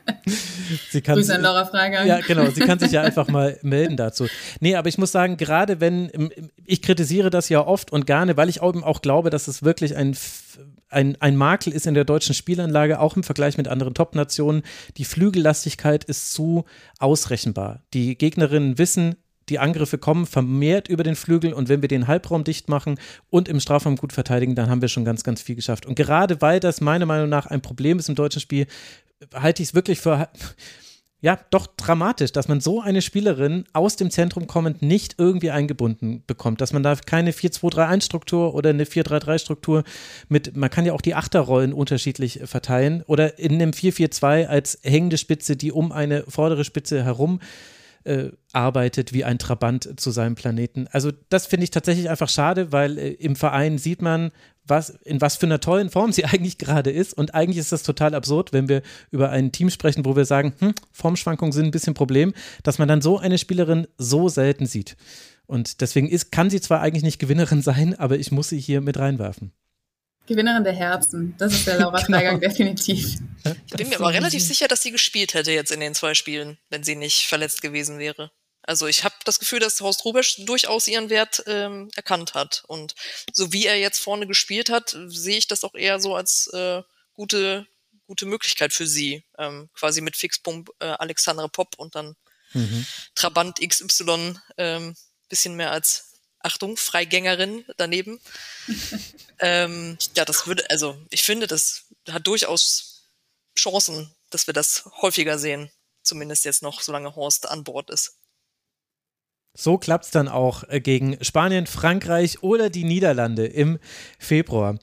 sie kann, Grüße an Laura Freigang. Ja, genau. Sie kann sich ja einfach mal melden dazu. Nee, aber ich muss sagen, gerade wenn, ich kritisiere das ja oft und gerne, weil ich eben auch glaube, dass es wirklich ein ein, ein Makel ist in der deutschen Spielanlage, auch im Vergleich mit anderen Top-Nationen. Die Flügellastigkeit ist zu ausrechenbar. Die Gegnerinnen wissen, die Angriffe kommen vermehrt über den Flügel und wenn wir den Halbraum dicht machen und im Strafraum gut verteidigen, dann haben wir schon ganz, ganz viel geschafft. Und gerade weil das meiner Meinung nach ein Problem ist im deutschen Spiel, halte ich es wirklich für ja, doch dramatisch, dass man so eine Spielerin aus dem Zentrum kommend nicht irgendwie eingebunden bekommt, dass man da keine 4-2-3-1-Struktur oder eine 4-3-3-Struktur mit, man kann ja auch die Achterrollen unterschiedlich verteilen oder in einem 4-4-2 als hängende Spitze, die um eine vordere Spitze herum äh, arbeitet wie ein Trabant zu seinem Planeten. Also das finde ich tatsächlich einfach schade, weil äh, im Verein sieht man, was, in was für einer tollen Form sie eigentlich gerade ist. Und eigentlich ist das total absurd, wenn wir über ein Team sprechen, wo wir sagen, hm, Formschwankungen sind ein bisschen Problem, dass man dann so eine Spielerin so selten sieht. Und deswegen ist, kann sie zwar eigentlich nicht Gewinnerin sein, aber ich muss sie hier mit reinwerfen. Gewinnerin der Herzen. Das ist der Laura genau. Freigang definitiv. Ich bin mir aber relativ sicher, dass sie gespielt hätte jetzt in den zwei Spielen, wenn sie nicht verletzt gewesen wäre. Also ich habe das Gefühl, dass Horst Rubesch durchaus ihren Wert ähm, erkannt hat. Und so wie er jetzt vorne gespielt hat, sehe ich das auch eher so als äh, gute, gute Möglichkeit für sie. Ähm, quasi mit Fixpump äh, Alexandre Pop und dann mhm. Trabant XY ähm, bisschen mehr als Achtung, Freigängerin daneben. ähm, ja, das würde, also ich finde, das hat durchaus Chancen, dass wir das häufiger sehen. Zumindest jetzt noch, solange Horst an Bord ist. So klappt es dann auch äh, gegen Spanien, Frankreich oder die Niederlande im Februar.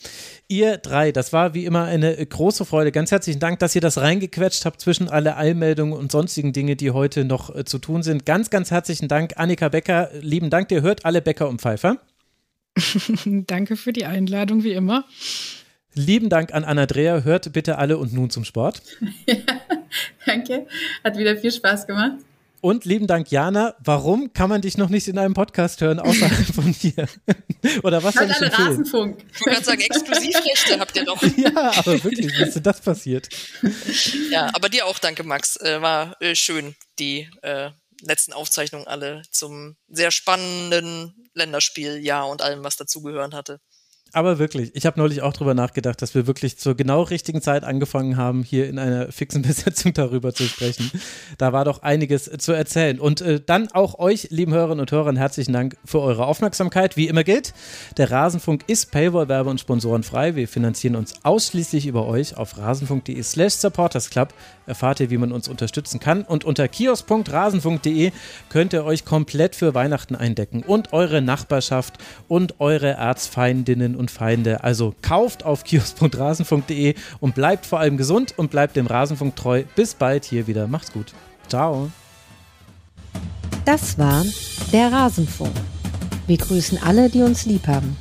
Ihr drei, das war wie immer eine große Freude. Ganz herzlichen Dank, dass ihr das reingequetscht habt zwischen alle Eilmeldungen und sonstigen Dinge, die heute noch äh, zu tun sind. Ganz, ganz herzlichen Dank, Annika Becker. Lieben Dank, ihr hört alle Becker und Pfeiffer. Danke für die Einladung, wie immer. Lieben Dank an Anna Dreher. Hört bitte alle und nun zum Sport. Ja, danke. Hat wieder viel Spaß gemacht. Und lieben Dank, Jana. Warum kann man dich noch nicht in einem Podcast hören, außerhalb von hier? Oder was soll ich empfehlen? Rasenfunk. Ich wollte gerade sagen, Exklusivrechte habt ihr noch. Ja, aber wirklich, wie ist denn das passiert? Ja, aber dir auch danke, Max. Äh, war äh, schön, die äh, letzten Aufzeichnungen alle zum sehr spannenden Länderspiel, ja und allem, was dazugehören hatte aber wirklich, ich habe neulich auch drüber nachgedacht, dass wir wirklich zur genau richtigen Zeit angefangen haben, hier in einer fixen Besetzung darüber zu sprechen. Da war doch einiges zu erzählen. Und äh, dann auch euch, lieben Hörerinnen und Hörern, herzlichen Dank für eure Aufmerksamkeit. Wie immer gilt, der Rasenfunk ist Paywall, Werbe und Sponsoren frei. Wir finanzieren uns ausschließlich über euch auf rasenfunk.de slash supportersclub. Erfahrt ihr, wie man uns unterstützen kann. Und unter kiosk.rasenfunk.de könnt ihr euch komplett für Weihnachten eindecken und eure Nachbarschaft und eure Erzfeindinnen und Feinde. Also kauft auf kiosk.rasenfunk.de und bleibt vor allem gesund und bleibt dem Rasenfunk treu. Bis bald hier wieder. Macht's gut. Ciao. Das war der Rasenfunk. Wir grüßen alle, die uns lieb haben.